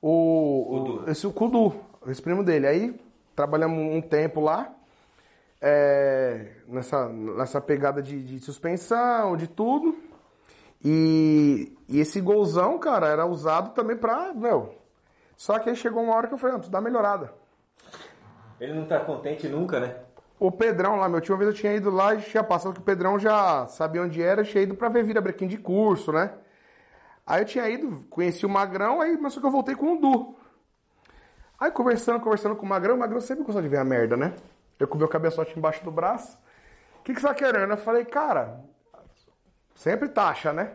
o, o esse o Kudu, esse primo dele. Aí trabalhamos um tempo lá. é, nessa, nessa pegada de, de suspensão, de tudo. E, e esse golzão, cara, era usado também pra. Meu. Só que aí chegou uma hora que eu falei, não, preciso dar melhorada. Ele não tá contente nunca, né? O Pedrão lá, meu tio, uma vez eu tinha ido lá e tinha passado que o Pedrão já sabia onde era, tinha ido pra ver vira brequim de curso, né? Aí eu tinha ido, conheci o Magrão, aí, mas só que eu voltei com o Du. Aí conversando, conversando com o Magrão, o Magrão sempre gostou de ver a merda, né? Eu com o meu cabeçote embaixo do braço. O que, que você tá querendo? Eu falei, cara, sempre taxa, né?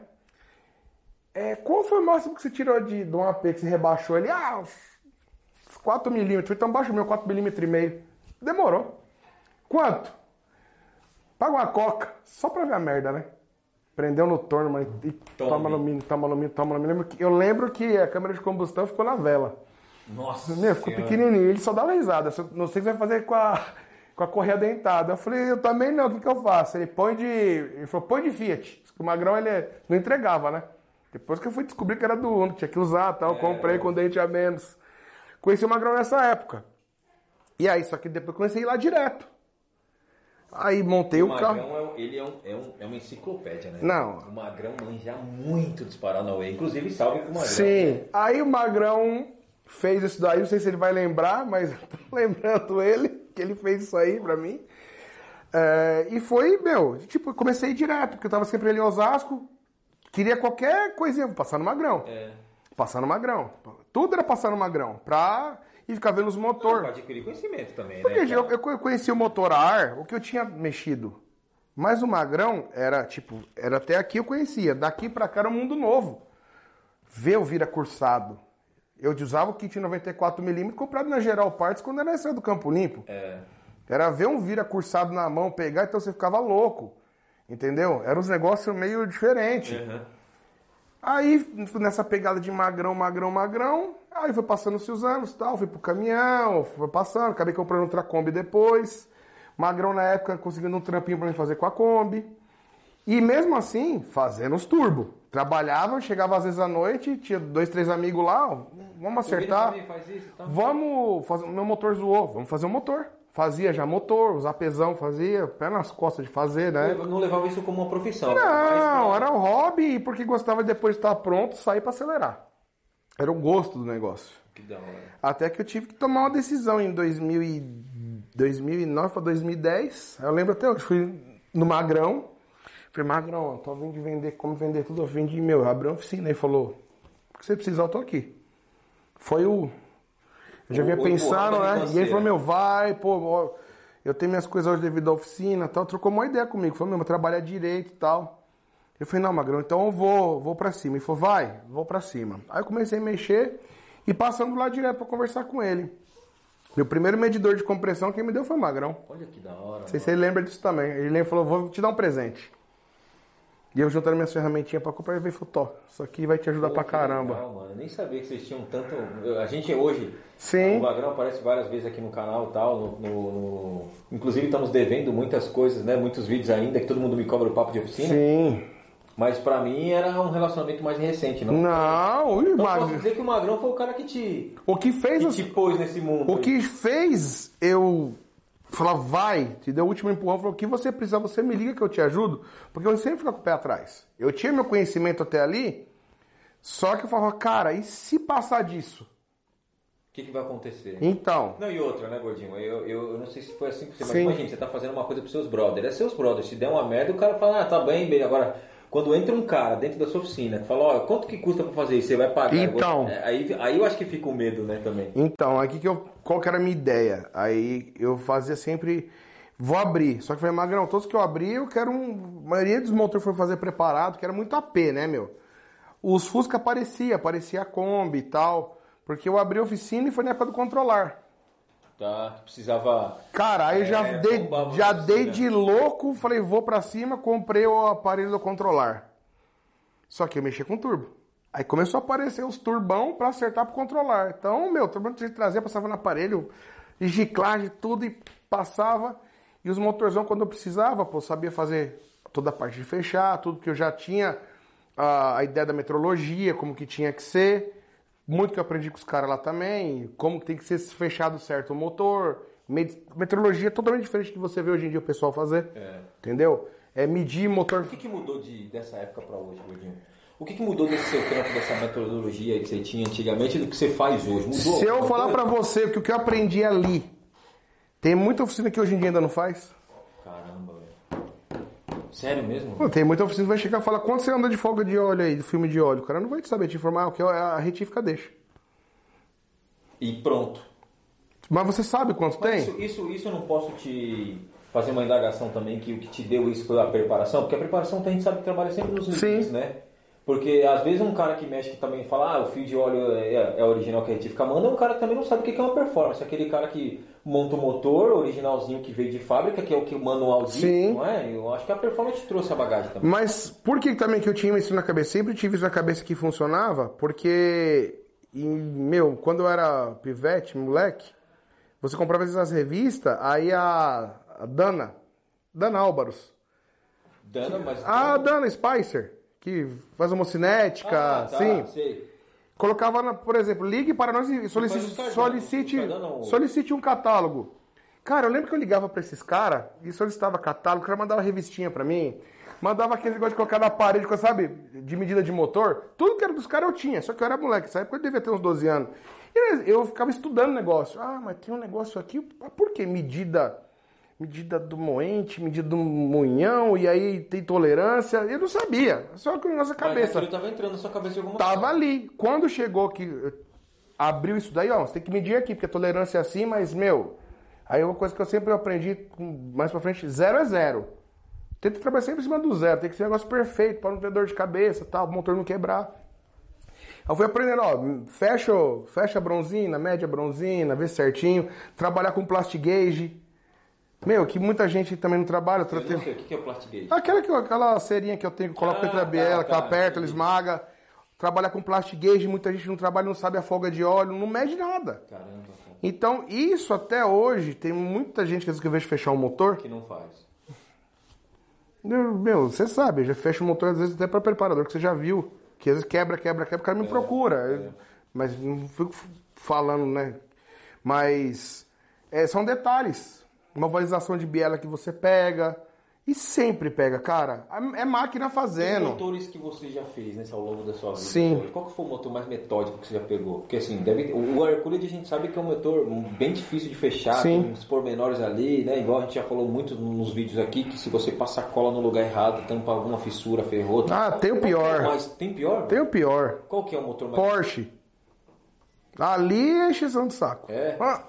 É, qual foi o máximo que você tirou de, de um AP que você rebaixou ele? Ah, uns 4 milímetros. Então baixa o meu 4 milímetros e meio. Demorou. Quanto? Paga uma coca. Só pra ver a merda, né? Prendeu no torno, mas e toma no mínimo, toma no mínimo, toma no mínimo. Eu lembro que a câmera de combustão ficou na vela. Nossa. Meu, ficou Senhora. pequenininho. Ele só dava risada. Não sei o que você vai fazer com a, com a correia dentada. Eu falei, eu também não, o que, que eu faço? Ele põe de. Ele falou, põe de Fiat. O Magrão ele não entregava, né? Depois que eu fui descobrir que era do Uno, que tinha que usar tal, eu comprei com dente a menos. Conheci o Magrão nessa época. E aí, só que depois comecei a ir lá direto. Aí montei o, O carro. Magrão, é, ele é, um, é, um- é uma enciclopédia, né? Não. O Magrão manja muito dos Paranauê. Inclusive, salve pro Magrão. Sim. Aí o Magrão fez isso daí, não sei se ele vai lembrar, mas eu tô lembrando ele, que ele fez isso aí pra mim. É, e foi, meu, tipo, comecei direto, porque eu tava sempre ali em Osasco, queria qualquer coisinha, vou passar no Magrão. É. Passar no Magrão. Tudo era passar no Magrão, pra ir ficar vendo os Pra motor. adquirir conhecimento também, Porque né? eu, eu conheci o motor a ar, o que eu tinha mexido. Mas o Magrão era, tipo, era até aqui eu conhecia. Daqui pra cá era um mundo novo. Ver o vira cursado. Eu usava o kit 94mm comprado na Geral Parts quando era esse do Campo Limpo. É. Era ver um vira cursado na mão, pegar, então você ficava louco. Entendeu? Era uns negócios meio diferentes. Uhum. Aí, nessa pegada de magrão, magrão, magrão, aí foi passando-se os anos tal, fui pro caminhão, foi passando, acabei comprando outra Kombi depois. Magrão na época conseguindo um trampinho pra mim fazer com a Kombi. E mesmo assim, fazendo os turbo. Trabalhava, chegava às vezes à noite, tinha dois, três amigos lá, vamos acertar. faz isso, tá? Vamos fazer. Meu motor zoou, vamos fazer o motor. Fazia já motor, os apesão fazia, pé nas costas de fazer, né? Não levava isso como uma profissão. Não, era um hobby porque gostava de depois de estar pronto, sair pra acelerar. Era o gosto do negócio. Que da hora. Até que eu tive que tomar uma decisão em 2000 e 2009 para 2010. Eu lembro até hoje, fui no Magrão. Falei, Magrão, eu tô vindo de vender, como vender tudo, eu vim de meu, abri uma oficina. Ele falou, o que você precisar, eu tô aqui. Foi o. Eu já vinha pensando, né? E ele falou, meu, vai, pô, eu tenho minhas coisas hoje devido à oficina e tal. Trocou uma ideia comigo. Falou, meu, trabalhar direito e tal. Eu falei, não, Magrão, então eu vou, vou pra cima. Ele falou, vai, vou pra cima. Aí eu comecei a mexer e passando lá direto pra conversar com ele. Meu primeiro medidor de compressão, quem me deu foi o Magrão. Olha que da hora. Não sei se ele lembra disso também. Ele falou, vou te dar um presente. E eu juntando minhas ferramentinhas pra comprar, ele veio e falou, Tó, isso aqui vai te ajudar Pô, pra caramba. Legal, mano. Eu nem sabia que vocês tinham tanto. A gente hoje. Sim. O Magrão aparece várias vezes aqui no canal e tal. No, no- no- Inclusive estamos devendo muitas coisas, né? Muitos vídeos ainda que todo mundo me cobra o papo de oficina. Sim. Mas pra mim era um relacionamento mais recente, não? Não, Então Magrão. posso dizer que o Magrão foi o cara que te, O que fez que te pôs nesse mundo. O que fez eu falar, vai, te deu o último empurrão, falou, o que você precisar, você me liga que eu te ajudo, porque eu sempre fico com o pé atrás. Eu tinha meu conhecimento até ali, só que eu falava, cara, e se passar disso? O que, que vai acontecer? Então, Não, e outra, né, Gordinho? Eu, eu, eu não sei se foi assim pra você, mas imagina, você tá fazendo uma coisa pros seus brothers. É seus brothers. Se der uma merda, o cara fala, ah, tá bem, bem. Agora, quando entra um cara dentro da sua oficina que fala, ó, quanto que custa pra fazer isso? Você vai pagar. Então. É, Aí, aí eu acho que fica o medo, né, também. então, aqui que eu, qual que era a minha ideia? Aí eu fazia sempre, vou abrir, só que falei, Magrão, todos que eu abri, eu quero um, a maioria dos motores foi fazer preparado, que era muito AP, né, meu? Os Fusca aparecia, aparecia a Kombi e tal, porque eu abri a oficina e foi na época do controlar. Tá? Que Precisava. Cara, aí eu já, É, dei, já dei né? de louco, falei, vou pra cima, comprei o aparelho do controlar. Só que eu mexia com turbo. Aí começou a aparecer os turbão pra acertar pro controlar. Então, meu, turbo de trazia, passava no aparelho, e giclagem, tudo, e passava. E os motorzão, quando eu precisava, pô, sabia fazer toda a parte de fechar, tudo que eu já tinha a, a ideia da metrologia, como que tinha que ser. Muito que eu aprendi com os caras lá também, como tem que ser fechado certo o motor. Metrologia é totalmente diferente do que você vê hoje em dia o pessoal fazer. É. Entendeu? É medir motor. O que, que mudou de, dessa época pra hoje, Gordinho? O que, que mudou desse seu trampo, dessa metodologia que você tinha antigamente do que você faz hoje? Mudou? Se eu falar pra você que o que eu aprendi ali, tem muita oficina que hoje em dia ainda não faz. Sério mesmo? Pô, Tem muita oficina que vai chegar e falar, quanto você anda de folga de óleo aí, de filme de óleo? O cara não vai te saber te informar, o que a retífica deixa. E pronto. Mas você sabe quanto Mas tem? isso, isso, isso eu não posso te fazer uma indagação também que o que te deu isso foi a preparação, porque a preparação a gente sabe que trabalha sempre nos limites, né? Porque às vezes um cara que mexe que também fala, ah, o fio de óleo é, é original que a retífica manda, um cara que também não sabe o que é uma performance. Aquele cara que monta o motor originalzinho que veio de fábrica, que é o que o manual diz, Sim. não é? Eu acho que a performance trouxe a bagagem também. Mas por que também que eu tinha isso na cabeça? Sempre tive isso na cabeça que funcionava, porque, em- meu, quando eu era pivete, moleque, você comprava às vezes as revistas, aí a, a Dana, Dana Álvaros, Dana, mas... a Dana Spicer, que faz homocinética, ah, tá, sim, sei. Colocava, na- por exemplo, ligue para nós e solicite, solicite, não- solicite um catálogo. Cara, eu lembro que eu ligava para esses caras e solicitava catálogo, o cara mandava revistinha para mim, mandava aquele negócio de colocar na parede, sabe, de medida de motor. Tudo que era dos caras eu tinha, só que eu era moleque, nessa época eu devia ter uns 12 anos. E eu ficava estudando o negócio. Ah, mas tem um negócio aqui, por que medida? Medida do moente, medida do moinhão, e aí tem tolerância. Eu não sabia, só que na nossa cabeça. aquilo tava entrando na sua cabeça de alguma Tava forma. ali. Quando chegou que abriu isso daí, ó, você tem que medir aqui, porque a tolerância é assim, mas, meu, aí uma coisa que eu sempre aprendi mais pra frente, zero é zero. Tenta trabalhar sempre em cima do zero, tem que ser um negócio perfeito, pra não ter dor de cabeça, tal, o motor não quebrar. Aí Eu fui aprendendo, ó, fecha, fecha a bronzina, mede a bronzina, vê certinho, trabalhar com plastic gauge. Meu, que muita gente também não trabalha. eu não sei, o que é o plastic gauge? Aquela, que, aquela cerinha que eu tenho, que eu coloco Ah, entre a tá, biela, que eu tá, aperto, ela esmaga. Trabalhar com plastic gauge, muita gente não trabalha, não sabe a folga de óleo, não mede nada. Caramba, cara. Então, isso até hoje, tem muita gente que às vezes que eu vejo fechar um motor. que não faz. eu- Meu, você sabe, já fecha o motor às vezes até para preparador, que você já viu. Que às vezes quebra, quebra, quebra, o cara me procura. Eu- Mas não fico falando, né? Mas é, são detalhes. Uma validação de biela que você pega. E sempre pega, cara. É máquina Os fazendo. motores que você já fez nesse ao longo da sua vida, Sim. qual que foi o motor mais metódico que você já pegou? Porque assim, deve, o Hercules a gente sabe que é um motor bem difícil de fechar, Sim. tem uns pormenores ali, né? Igual a gente já falou muito nos vídeos aqui, que se você passa cola no lugar errado, tampa alguma fissura, ferrou. Ah, tem o é pior. mais- tem pior? Tem o pior. Qual que é o motor mais... Porsche. Ali é exceção de saco. É? Ah,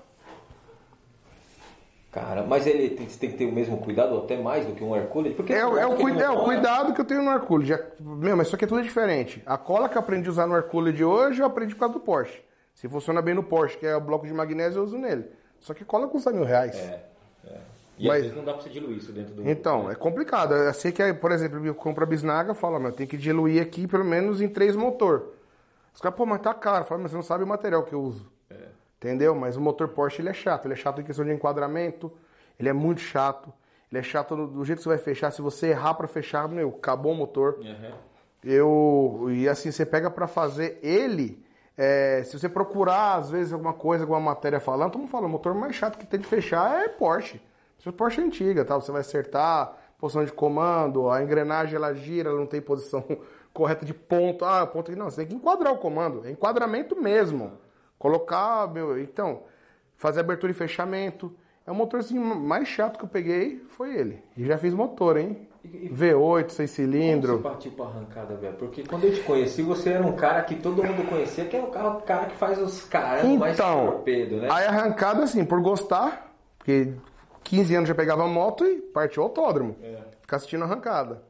Cara, mas ele tem, tem que ter o mesmo cuidado, ou até mais do que um Hercules? Porque É, o- é o, cuida- é o não- cuidado que eu tenho no Hercules. Meu, mas isso aqui é tudo diferente. A cola que eu aprendi a usar no Hercules de hoje, eu aprendi por causa do Porsche. Se funciona bem no Porsche, que é o bloco de magnésio, eu uso nele. Só que cola custa mil reais. É, é. E Mas- às vezes não dá pra você diluir isso dentro do... Então, é complicado. Eu sei que, por exemplo, eu compro a bisnaga, eu falo, mas tem que diluir aqui pelo menos em três motor. Os caras, pô, mas tá caro. Eu falo, mas você não sabe o material que eu uso. Entendeu? Mas o motor Porsche, ele é chato. Ele é chato em questão de enquadramento. Ele é muito chato. Ele é chato do jeito que você vai fechar. Se você errar pra fechar, meu, acabou o motor. Uhum. Eu e assim você pega pra fazer ele. é, se você procurar às vezes alguma coisa, alguma matéria falando, todo mundo fala, o motor mais chato que tem de fechar é Porsche. Se Porsche é antiga, tá? Você vai acertar posição de comando, a engrenagem ela gira, ela não tem posição correta de ponto. Ah, ponto aqui não, você tem que enquadrar o comando, é enquadramento mesmo. Colocar, meu, então, fazer abertura e fechamento. É o motor assim mais chato que eu peguei, foi ele. E já fiz motor, hein? V8, 6 cilindros. Como você partiu pra arrancada, velho? Porque quando eu te conheci, você era um cara que todo mundo conhecia, que é o carro- cara que faz os mais Então, torpedo, né? aí arrancada assim, por gostar, porque 15 anos já pegava moto e partiu autódromo. É. Ficar assistindo arrancada.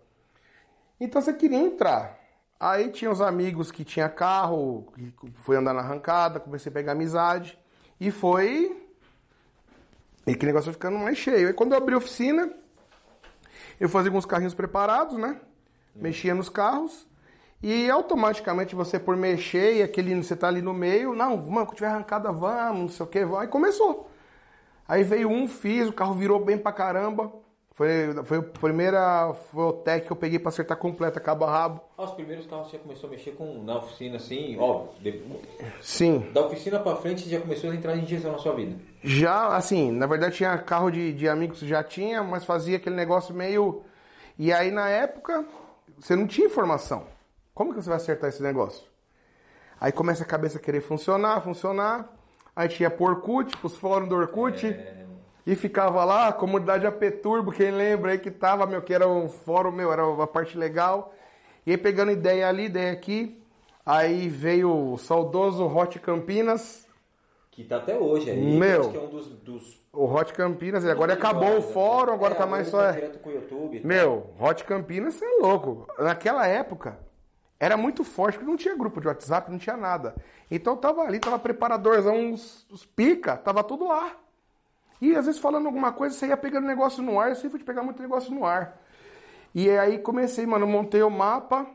Então você queria entrar. Aí tinha os amigos que tinha carro, que foi andar na arrancada, comecei a pegar amizade. E foi. E que negócio foi ficando mais cheio. Aí quando eu abri a oficina, eu fazia alguns carrinhos preparados, né? Mexia nos carros. E automaticamente você por mexer e aquele você tá ali no meio, não, mano, quando tiver arrancada, vamos, não sei o que. Aí começou. Aí veio um, fiz, o carro virou bem pra caramba. Foi, foi a primeira, tech que eu peguei pra acertar completa, cabo a rabo. Ah, os primeiros carros você já começou a mexer com, na oficina, assim, óbvio. de- Sim. da oficina pra frente você já começou a entrar em injeção na sua vida. Já, assim, na verdade tinha carro de, de amigos, já tinha, mas fazia aquele negócio meio. E aí na época, você não tinha informação. Como que você vai acertar esse negócio? Aí começa a cabeça a querer funcionar, funcionar. Aí tinha por Orkut, os fóruns do Orkut. E ficava lá, comunidade AP Turbo, quem lembra aí que tava, meu, que era um fórum, meu, era uma parte legal. E aí pegando ideia ali, ideia aqui. Aí veio o saudoso Hot Campinas. Que tá até hoje aí. Meu. É um dos. dos... O Hot Campinas, e agora acabou o fórum, agora É, tá mais só. com o YouTube. tá? Meu, Hot Campinas, você é louco. Naquela época, era muito forte, porque não tinha grupo de WhatsApp, não tinha nada. Então tava ali, tava preparadorzão, os pica, tava tudo lá. E às vezes falando alguma coisa, você ia pegando negócio no ar, eu sempre fui de pegar muito negócio no ar. E aí comecei, mano, montei o mapa,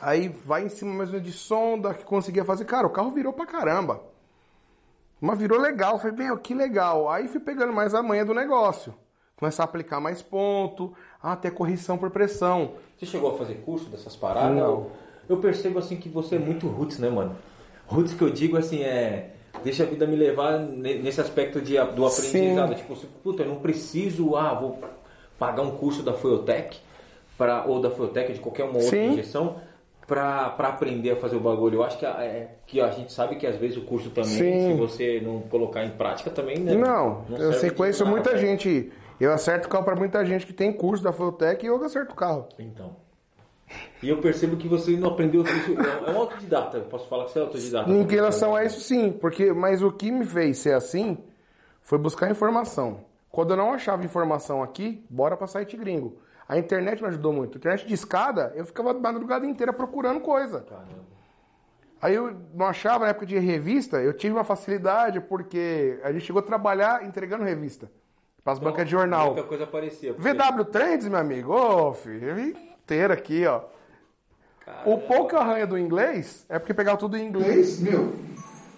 aí vai em cima menos de sonda, que conseguia fazer. Cara, o carro virou pra caramba. Mas virou legal. Falei, meu, que legal. Aí fui pegando mais a manha do negócio. Começar a aplicar mais ponto, ah, até correção por pressão. Você chegou a fazer curso dessas paradas? Não. Eu percebo assim que você é muito roots, né, mano? Roots que eu digo assim é. Deixa a vida me levar ne- nesse aspecto de, do aprendizado. Sim. Tipo, assim, puta, eu não preciso, ah, vou pagar um curso da Fueltech, pra, ou da Fueltech, de qualquer uma outra Sim. injeção, pra, pra aprender a fazer o bagulho. Eu acho que a, é, que a gente sabe que às vezes o curso também, Sim. se você não colocar em prática também, né? Não, eu serve sei, conheço muita velho. gente. Eu acerto o carro pra muita gente que tem curso da Fueltech e eu acerto o carro. Então. E eu percebo que você não aprendeu isso. É um autodidata. Eu posso falar que você é autodidata. Em relação a isso, sim, porque mas o que me fez ser assim foi buscar informação. Quando eu não achava informação aqui, bora pra site gringo. A internet me ajudou muito. Internet de escada, eu ficava a madrugada inteira procurando coisa. Caramba. Aí eu não achava na época de revista, eu tive uma facilidade porque a gente chegou a trabalhar entregando revista para as bancas de jornal. Muita coisa parecia. porque- VW Trends, meu amigo, ô filho, aqui, ó. O pouco arranha do inglês é porque pegava tudo em inglês, meu.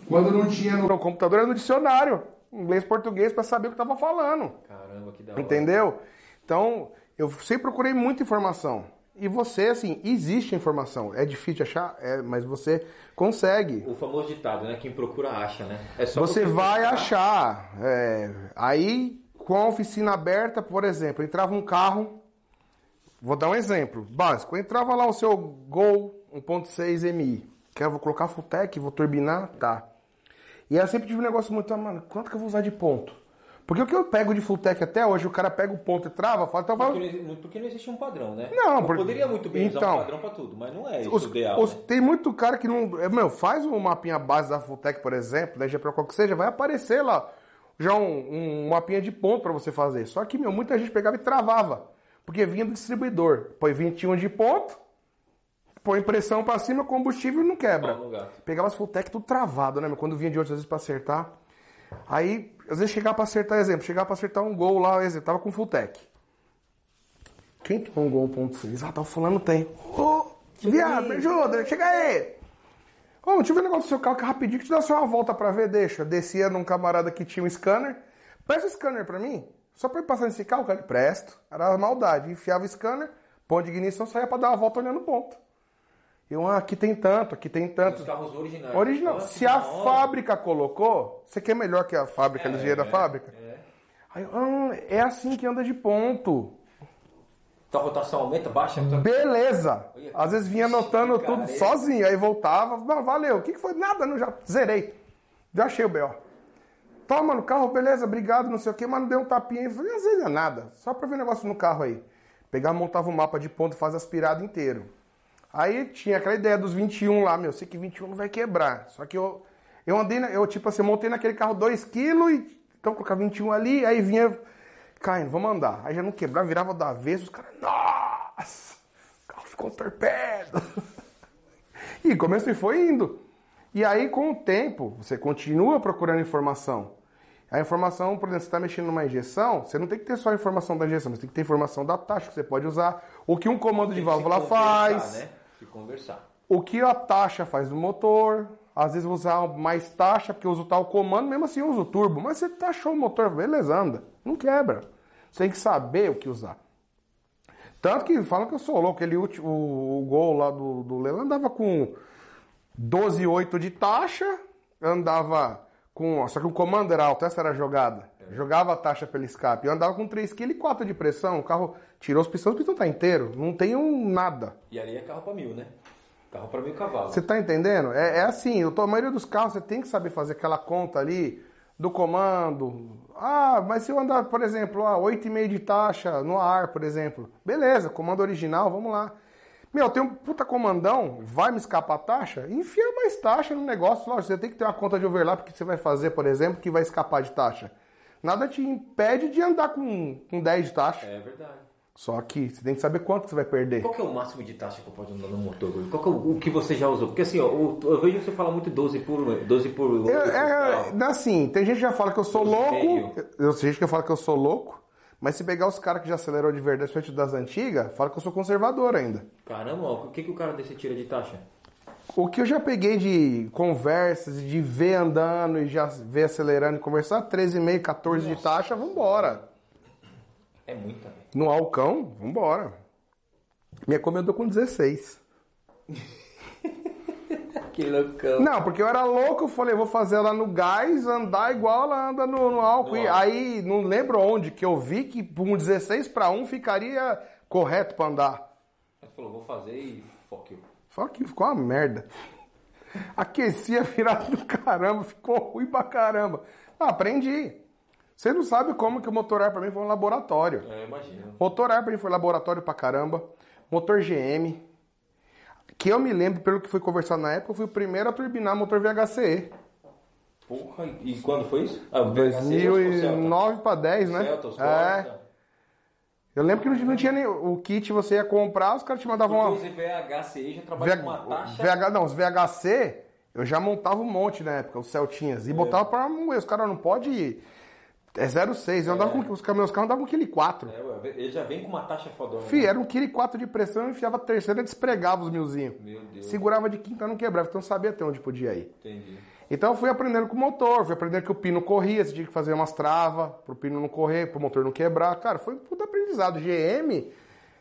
Quando não tinha no computador, era no dicionário. Inglês, português, para saber o que tava falando. Caramba, que da hora. Entendeu? Então, eu sempre procurei muita informação. E você, assim, existe informação. É difícil de achar, é, mas você consegue. O famoso ditado, né? Quem procura acha, né? É só Você vai procurar. achar. é, aí, com a oficina aberta, por exemplo, entrava um carro. Vou dar um exemplo básico. Entrava lá o seu Gol 1.6 MI. Que eu vou colocar Futec, vou turbinar, tá. E eu sempre tive um negócio muito, ah, mano, quanto que eu vou usar de ponto? Porque o que eu pego de Futec até hoje, o cara pega o ponto e trava, fala, então vai. Porque não, porque não existe um padrão, né? Não, Eu porque- Poderia muito bem usar Então, um padrão pra tudo, mas não é isso Os- ideal. os- né? Tem muito cara que não. é, Meu, faz um mapinha base da Fulltech, por exemplo, da GPRO, qual que seja, vai aparecer lá já um, um mapinha de ponto para você fazer. Só que, meu, muita gente pegava e travava. Porque vinha do distribuidor. Põe 21 de ponto, põe pressão para cima, combustível e não quebra. Pegava as Fulltech tudo travado, né, meu? Quando vinha de outras vezes para acertar. Aí, às vezes chegava para acertar, exemplo, chegava para acertar um gol lá, exemplo, tava com Fulltech. Quem tem um gol 1.6? Ah, tá, o fulano tem. Ô, viado, me ajuda, chega aí. Ô, deixa eu ver o negócio do seu carro que é rapidinho, que te dá só uma volta pra ver, deixa. Descia num camarada que tinha um scanner. Presta o scanner pra mim. Só ir passar nesse carro, cara, presto. Era maldade. Enfiava o scanner, ponto de ignição, saía pra dar uma volta olhando o ponto. Eu, ah, aqui tem tanto, aqui tem tanto. Os carros originais. Original. Que Se a hora. fábrica colocou, você quer melhor que a fábrica, a ligeira da fábrica? É. Aí, eu, ah, é assim que anda de ponto. Então a rotação aumenta, baixa? Beleza. Às vezes vinha anotando tudo sozinho, aí voltava, não, valeu. O que, que foi? Nada, não, já zerei. Já achei o B.O. Toma no carro, beleza, obrigado, não sei o que, mas não deu um tapinha Falei, às vezes é nada, só pra ver o negócio no carro aí. Pegava, montava o mapa de ponto faz aspirado inteiro. Aí tinha aquela ideia dos 21 lá, meu, sei que 21 não vai quebrar. Só que eu, eu andei, eu tipo assim, montei naquele carro 2 kg e então colocar 21 ali, aí vinha caindo, vamos andar. Aí já não quebrava, virava da vez, os caras, nossa, o carro ficou um torpedo. E começou e foi indo. E aí, com o tempo, você continua procurando informação. A informação, por exemplo, você está mexendo numa injeção, você não tem que ter só a informação da injeção, você tem que ter informação da taxa que você pode usar, o que um comando de válvula faz, Né? Se conversar. o que a taxa faz no motor. Às vezes usar mais taxa, porque eu uso tal comando, mesmo assim eu uso turbo. Mas você taxou o motor, beleza, anda. Não quebra. Você tem que saber o que usar. Tanto que falam que eu sou louco. Último, o, o gol lá do, do Leão andava com 12,8 de taxa, andava com. Só que o comando era alto, essa era a jogada. Jogava a taxa pelo escape. Eu andava com 3,4 kg de pressão. O carro tirou os pistões, o pistão tá inteiro. Não tem um nada. E ali é carro pra mil, né? Carro pra mil cavalos. Você tá entendendo? É, é assim, tô- a maioria dos carros você tem que saber fazer aquela conta ali do comando, Ah, mas se eu andar, por exemplo, a 8,5 de taxa no ar, por exemplo. Beleza, comando original, vamos lá. Meu, tem um puta comandão, vai me escapar a taxa? Enfia mais taxa no negócio. Lógico, você tem que ter uma conta de overlap que você vai fazer, por exemplo, que vai escapar de taxa. Nada te impede de andar com, com 10 de taxa. É verdade. Só que você tem que saber quanto você vai perder. Qual é o máximo de taxa que posso andar no motor? Qual que é o, o que você já usou? Porque assim, ó, eu, eu vejo você falar muito 12 por 12 por Eu, é, assim, tem gente que já fala que eu sou 12 louco. Eu, tem gente que fala que eu sou louco. Mas se pegar os caras que já acelerou de verdade, especialmente das antigas, fala que eu sou conservador ainda. Caramba, ó, o que, que o cara desse tira de taxa? O que eu já peguei de conversas, de ver andando e já ver acelerando e conversar, 13,5, 14 de taxa, vambora. É muita, velho. No Alcão, vambora. Minha Kombi andou com 16. Que loucão. Não, porque eu era louco, eu falei, vou fazer ela no gás, andar igual ela anda no, no álcool. E aí, não lembro onde, que eu vi que um 16 para 1 ficaria correto pra andar. Ele falou, vou fazer e fuck you. Só que ficou uma merda. Aquecia virado do caramba, ficou ruim pra caramba. Ah, aprendi. Você não sabe como que o motor ar pra mim foi um laboratório. É, imagina. Motor ar pra mim foi laboratório pra caramba. Motor GM. Que eu me lembro, pelo que fui conversar na época, eu fui o primeiro a turbinar motor VHCE. Porra, e quando foi isso? Ah, o VHC, ou Celta? 2009 pra 10, né? Celta, os é. Eu lembro que não, não tinha nem o kit, você ia comprar, os caras te mandavam uma. Os VHCI já trabalha com uma taxa... VH, não, os VHC, eu já montava um monte na época, os Celtinhas. E botava pra moer. Os caras não podem. É 0,6. Eu andava com. Os caminhões carros andavam com quilo 4. É, ele já vem com uma taxa fodona. Fih, né? era um quilo 4 de pressão, eu enfiava a terceira e despregava os milzinhos. Meu Deus. Segurava de quinta, não quebrava. Então eu sabia até onde podia ir. Entendi. Então eu fui aprendendo com o motor, fui aprendendo que o pino corria, você tinha que fazer umas travas pro pino não correr, pro motor não quebrar. Cara, foi um puta aprendizado. GM,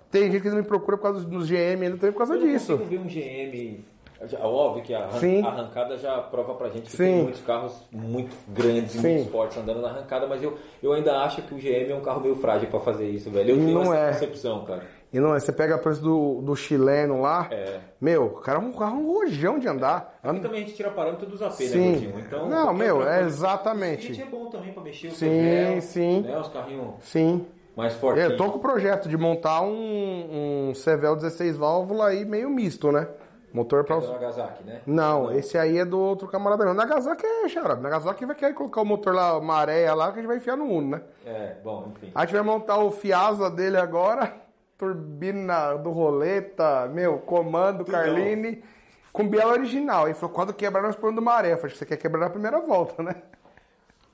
tem gente que me procura por causa dos GM ainda também por causa Eu disso. consigo ver um GM... já- Óbvio que a, Sim. arrancada já prova pra gente que Sim. tem muitos carros muito grandes e Sim. muito fortes andando na arrancada, mas eu, eu ainda acho que o GM é um carro meio frágil pra fazer isso, velho. Eu tenho Não essa é. concepção, cara. E não é, você pega a preço do, do chileno lá, É. meu, o cara é um carro um rojão de andar. Aqui também a gente tira parâmetro dos AP, Sim. né, Gordinho? Então, Não, meu, é exatamente. O é bom também pra mexer o Sim, sim. Né, os carrinhos Sim. mais fortes. Eu tô com o projeto de montar um, um Cevel 16 válvula aí meio misto, né? Motor pra... do Nagasaki, né? Não, esse aí é do outro camarada meu. Nagasaki é xarope. Nagasaki vai querer colocar o motor lá, maré lá, que a gente vai enfiar no Uno, né? É, bom, enfim. A gente vai montar o Fiasa dele agora, turbina do roleta, meu, comando, Carline, com biela original. Ele falou, quando quebrar nós põe do maré. Eu falei, você quer quebrar na primeira volta, né?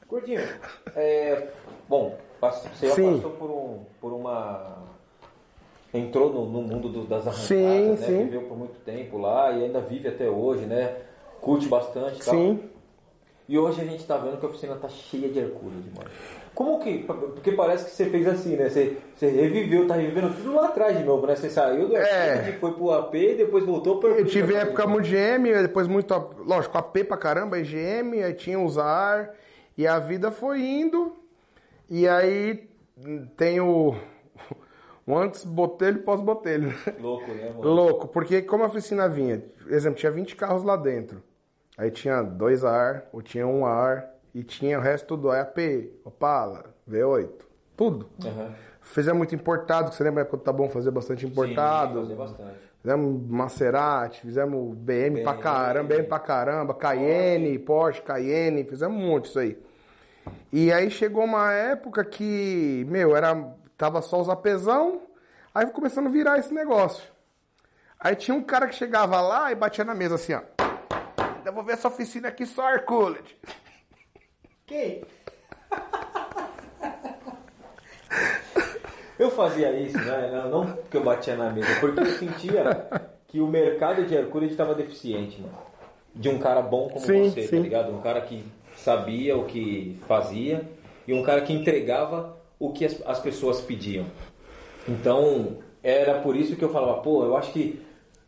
Gordinho, é, bom, você já Sim. passou por, um, por uma... Entrou no, no mundo do- das arrancadas, Sim, né? sim. Viveu por muito tempo lá e ainda vive até hoje, né? Curte bastante tal. Sim. E hoje a gente tá vendo que a oficina tá cheia de Hercules, mano. Como que. Porque parece que você fez assim, né? Você, você reviveu, tá revivendo tudo lá atrás de novo, né? Você saiu do É. Hercules, foi pro AP e depois voltou pro Eu tive época muito GM, depois muito, lógico, AP pra caramba, GM, aí tinha os AR, e a vida foi indo, e aí tem o, o antes botelho e pós-botelho. Louco, né, mano? Louco, porque como a oficina vinha, exemplo, tinha 20 carros lá dentro, aí tinha dois AR, ou tinha um AR, e tinha o resto tudo AP, Opala, V8, tudo. Aham. Fizemos muito importado, que você lembra quando tá bom fazer bastante importado. Sim, bastante. Fizemos Maserati, fizemos BM pra BM. caramba, BM pra caramba, Cayenne, Porsche, Cayenne, fizemos muito isso aí. E aí chegou uma época que, meu, era tava só os apesão, aí começando a virar esse negócio. Aí tinha um cara que chegava lá e batia na mesa assim, ó. Eu vou ver essa oficina aqui só Hercules. Quem? Eu fazia isso, né? Não, não porque eu batia na mesa, porque eu sentia que o mercado de Hercules estava deficiente, mano. De um cara bom como Sim, você, sim. tá ligado? Um cara que sabia o que fazia e um cara que entregava o que as, as pessoas pediam. Então, era por isso que eu falava, pô, eu acho que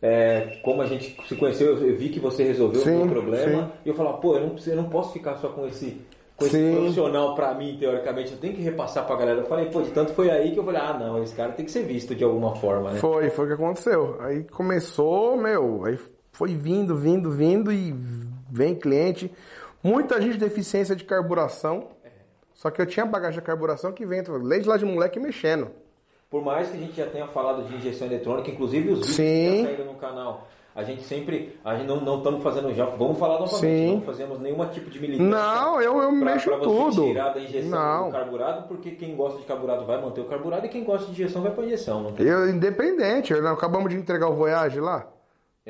é, como a gente se conheceu, eu vi que você resolveu Sim, o meu problema. sim. E eu falava, pô, eu não, eu não posso ficar só com esse, com esse profissional pra mim, teoricamente. Eu tenho que repassar pra galera. Eu falei, pô, de tanto foi aí que eu falei, ah, não, esse cara tem que ser visto de alguma forma, né? Foi, foi o que aconteceu. Aí começou, meu, aí foi vindo, vindo, vindo e vem cliente. Muita gente de deficiência de carburação. Só que eu tinha bagagem de carburação que vem, desde lá de moleque mexendo. Por mais que a gente já tenha falado de injeção eletrônica, inclusive os vídeos Sim. que já saíram no canal, a gente sempre, a gente não, não estamos fazendo já, vamos falar novamente, Sim. não fazemos nenhum tipo de militância. Não, eu, eu pra, mexo pra tudo. tirar da injeção Não. do carburado, porque quem gosta de carburado vai manter o carburado e quem gosta de injeção vai para injeção. Eu, independente, nós acabamos de entregar o Voyage lá.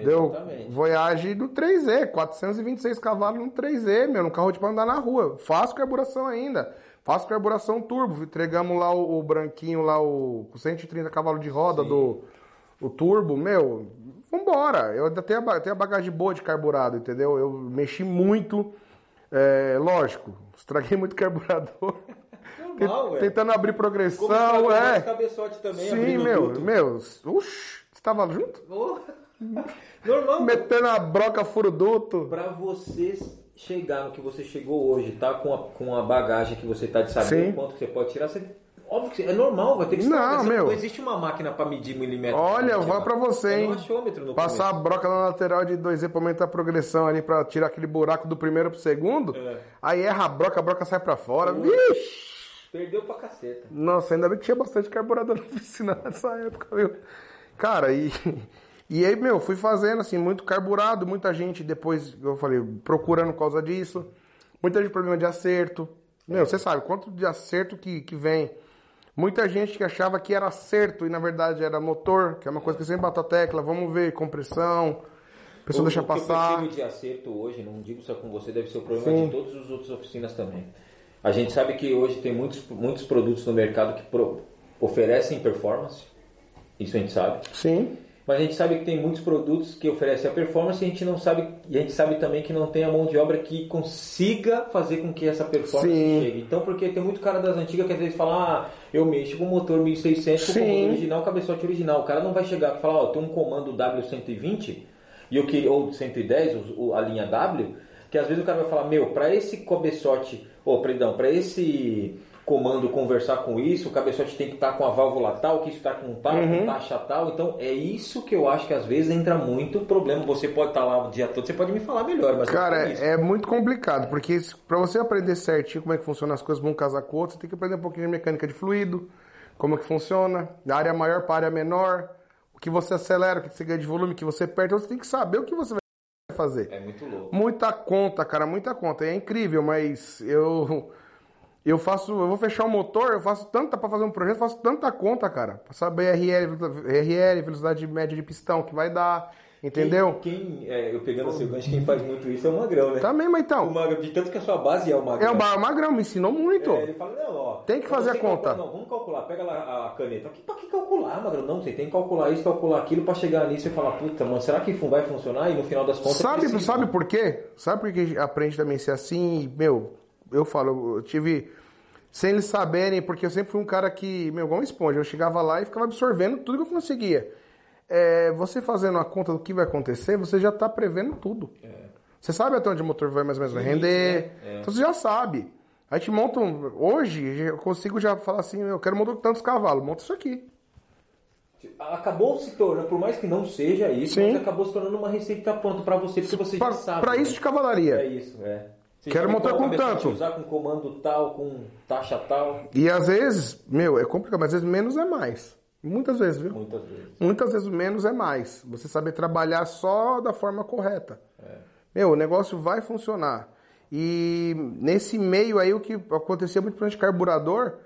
Deu. Voyage do 3E, 426 cavalos no 3E, meu, no carro de pra andar na rua. Faço carburação ainda. Faço carburação turbo. Entregamos lá o, o branquinho, lá o com 130 cavalos de roda do o turbo, meu. Vambora. Eu ainda tenho a, tenho a bagagem boa de carburado, entendeu? Eu mexi muito. é, lógico, estraguei muito carburador. Normal, ué. Tentando abrir Como progressão, estragou é. cabeçote também, Sim, meu, tudo. meu. Uxi, você tava junto? Oh. Normal. Metendo a broca furo duto. Pra você chegar no que você chegou hoje, tá? Com a, com a bagagem que você tá de saber Sim. o quanto que você pode tirar, você, óbvio que é normal, vai ter que Não, estragar. Você- meu. Não existe uma máquina pra medir milímetro. Olha, lá. pra você, É hein? um Passar a começo. broca na lateral de 2E pra aumentar a progressão ali, pra tirar aquele buraco do primeiro pro segundo. É. Aí erra a broca, a broca sai pra fora. Vixe! Perdeu pra caceta. Nossa, ainda bem que tinha bastante carburador na oficina nessa época, viu? Cara, e, e aí, meu, fui fazendo assim, muito carburado, muita gente depois, eu falei, procurando por causa disso. Muita gente problema de acerto. Meu, você sabe quanto de acerto que, que vem. Muita gente que achava que era acerto e na verdade era motor, que é uma coisa que sempre bato a tecla, vamos ver, compressão, a pessoa O- deixa o que eu passar. percebo de acerto hoje, não digo só com você, deve ser o problema Sim. de todas as outras oficinas também. A gente sabe que hoje tem muitos, muitos produtos no mercado que pro- oferecem performance, isso a gente sabe. Sim, Mas a gente sabe que tem muitos produtos que oferecem a performance e a gente não sabe, e a gente sabe também que não tem a mão de obra que consiga fazer com que essa performance Sim. chegue. Então, porque tem muito cara das antigas que às vezes fala, ah, eu mexo com o motor 1600 com o comando original, cabeçote original. O cara não vai chegar e falar, ó, tem um comando W120 e eu queria, ou 110, o- o- a linha W, que às vezes o cara vai falar, meu, para esse cabeçote, ou perdão, para esse comando conversar com isso, o cabeçote tem que estar com a válvula tal, que isso está com tal, Uhum. com taxa tal. Então é isso que eu acho que às vezes entra muito problema. Você pode estar lá o dia todo, você pode me falar melhor, mas Cara, é é, é muito complicado, porque pra você aprender certinho como é que funciona as coisas, um casar com o outro, você tem que aprender um pouquinho de mecânica de fluido, como é que funciona, da área maior para área menor, o que você acelera, o que você ganha de volume, o que você perde, então você tem que saber o que você vai fazer. É muito louco. Muita conta, cara, muita conta. É incrível, mas eu eu faço, eu vou fechar o motor, eu faço tanta para fazer um projeto, eu faço tanta conta, cara, para saber RL, RL, velocidade média de pistão que vai dar, entendeu? Quem, quem, é, eu pegando o seu gancho, quem faz muito isso é o Magrão, né? Também, mas O então, Magrão, de tanto que a sua base é o Magrão. é o Magrão me ensinou muito. É, ele fala, não, ó. Tem que pra fazer a conta. não, vamos calcular, pega lá a caneta. Que, pra que calcular, Magrão? Não, você tem que calcular isso, calcular aquilo pra chegar nisso e falar, puta, mano, será que vai funcionar? E no final das contas. Sabe, precisa. sabe por quê? Sabe por que aprende também a ser assim? Meu, eu falo, eu tive. Sem eles saberem, porque eu sempre fui um cara que, meu, igual uma esponja. Eu chegava lá e ficava absorvendo tudo que eu conseguia. É, você fazendo a conta do que vai acontecer, você já tá prevendo tudo. Você sabe até onde o motor vai mais ou menos render. né? É. Então você já sabe. Aí te monta um. Hoje, eu consigo já falar assim, eu quero montar tantos cavalos, monta isso aqui. Acabou se tornando, por mais que não seja isso, acabou se tornando uma receita pronta pra você, porque você Pra, já sabe. pra né? isso de cavalaria. É isso, é. Você Quero montar com tanto. Usar com comando tal, com taxa tal, E às vezes, meu, é complicado, mas às vezes menos é mais. Muitas vezes, viu? muitas vezes. Muitas vezes menos é mais. Você saber trabalhar só da forma correta. É. Meu, o negócio vai funcionar. E nesse meio aí, o que acontecia muito de carburador